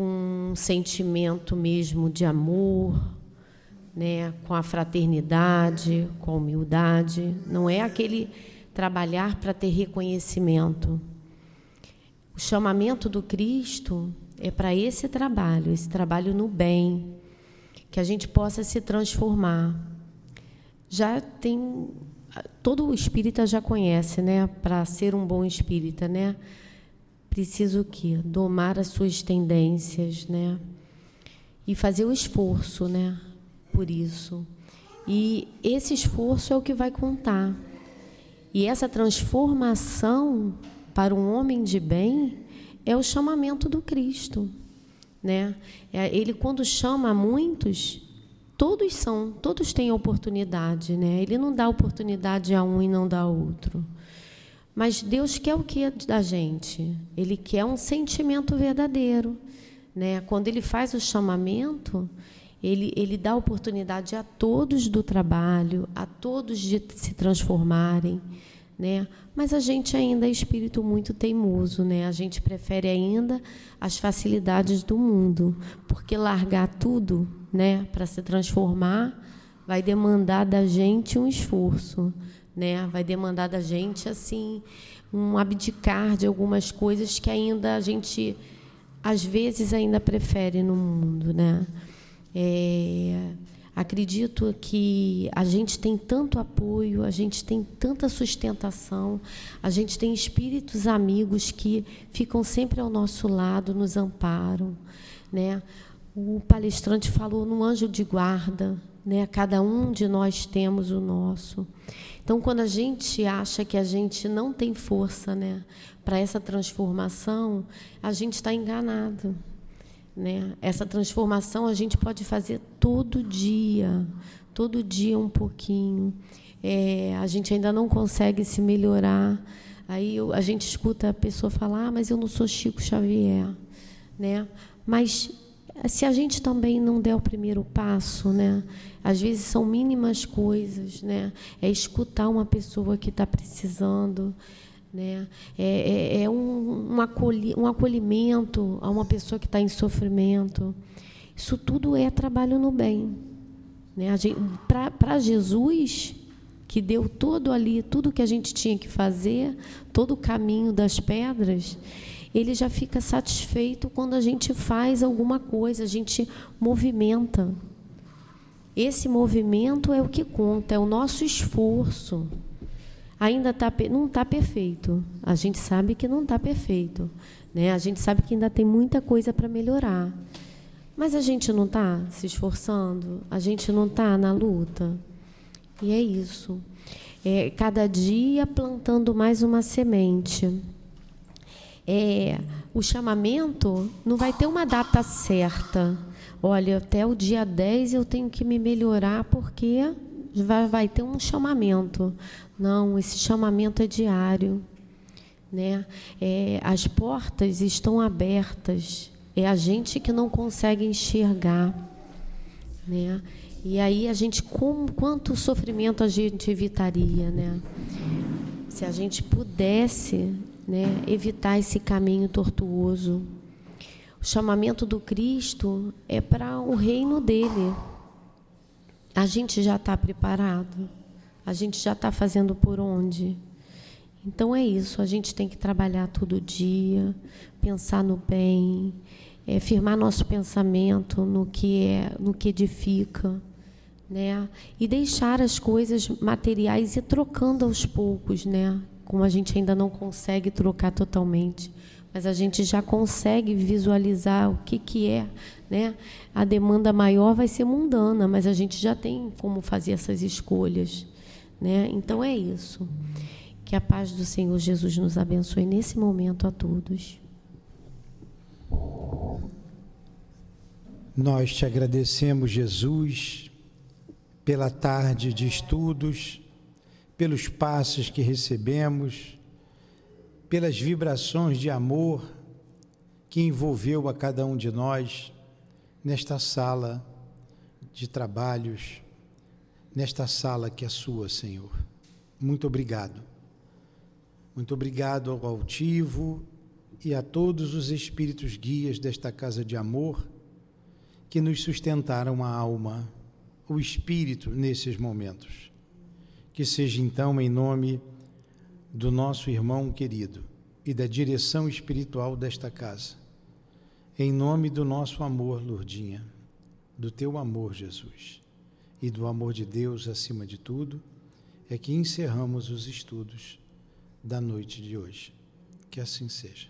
com um sentimento mesmo de amor, né, com a fraternidade, com a humildade. Não é aquele trabalhar para ter reconhecimento. O chamamento do Cristo é para esse trabalho, esse trabalho no bem, que a gente possa se transformar. Já tem todo espírita já conhece, né? Para ser um bom espírita, né? Preciso o quê? Domar as suas tendências, né? E fazer o esforço, né? Por isso. E esse esforço é o que vai contar. E essa transformação para um homem de bem é o chamamento do Cristo, né? É, ele quando chama muitos, todos são, todos têm oportunidade, né? Ele não dá oportunidade a um e não dá a outro. Mas Deus quer o que da gente? Ele quer um sentimento verdadeiro, né? Quando ele faz o chamamento, ele, ele dá oportunidade a todos do trabalho, a todos de se transformarem, né? Mas a gente ainda é espírito muito teimoso, né? A gente prefere ainda as facilidades do mundo, porque largar tudo, né, para se transformar, vai demandar da gente um esforço, né? Vai demandar da gente assim um abdicar de algumas coisas que ainda a gente às vezes ainda prefere no mundo, né? É, acredito que a gente tem tanto apoio, a gente tem tanta sustentação, a gente tem espíritos amigos que ficam sempre ao nosso lado, nos amparam, né? O palestrante falou no anjo de guarda, né? Cada um de nós temos o nosso. Então, quando a gente acha que a gente não tem força, né, para essa transformação, a gente está enganado. Né? Essa transformação a gente pode fazer todo dia, todo dia um pouquinho. É, a gente ainda não consegue se melhorar. Aí eu, a gente escuta a pessoa falar, ah, mas eu não sou Chico Xavier. Né? Mas se a gente também não der o primeiro passo, né? Às vezes são mínimas coisas, né? É escutar uma pessoa que está precisando, né? É, é, é um, um, acolhi, um acolhimento a uma pessoa que está em sofrimento. Isso tudo é trabalho no bem. Né? Para Jesus, que deu todo ali, tudo que a gente tinha que fazer, todo o caminho das pedras, ele já fica satisfeito quando a gente faz alguma coisa, a gente movimenta. Esse movimento é o que conta, é o nosso esforço ainda tá, não está perfeito. A gente sabe que não está perfeito. Né? A gente sabe que ainda tem muita coisa para melhorar. Mas a gente não está se esforçando, a gente não está na luta. E é isso. É, cada dia plantando mais uma semente. É, o chamamento não vai ter uma data certa. Olha, até o dia 10 eu tenho que me melhorar porque vai, vai ter um chamamento. Não, esse chamamento é diário. Né? É, as portas estão abertas. É a gente que não consegue enxergar. Né? E aí a gente, quanto sofrimento a gente evitaria, né? Se a gente pudesse né, evitar esse caminho tortuoso. O chamamento do Cristo é para o reino dele. A gente já está preparado. A gente já está fazendo por onde? Então é isso, a gente tem que trabalhar todo dia, pensar no bem, é, firmar nosso pensamento no que é, no que edifica, né? E deixar as coisas materiais ir trocando aos poucos, né? Como a gente ainda não consegue trocar totalmente, mas a gente já consegue visualizar o que que é, né? A demanda maior vai ser mundana, mas a gente já tem como fazer essas escolhas. Né? Então é isso. Que a paz do Senhor Jesus nos abençoe nesse momento a todos. Nós te agradecemos, Jesus, pela tarde de estudos, pelos passos que recebemos, pelas vibrações de amor que envolveu a cada um de nós nesta sala de trabalhos nesta sala que é sua, Senhor. Muito obrigado. Muito obrigado ao altivo, e a todos os espíritos guias desta casa de amor que nos sustentaram a alma, o espírito nesses momentos. Que seja então em nome do nosso irmão querido e da direção espiritual desta casa, em nome do nosso amor, Lourdinha, do teu amor, Jesus, e do amor de Deus acima de tudo, é que encerramos os estudos da noite de hoje. Que assim seja.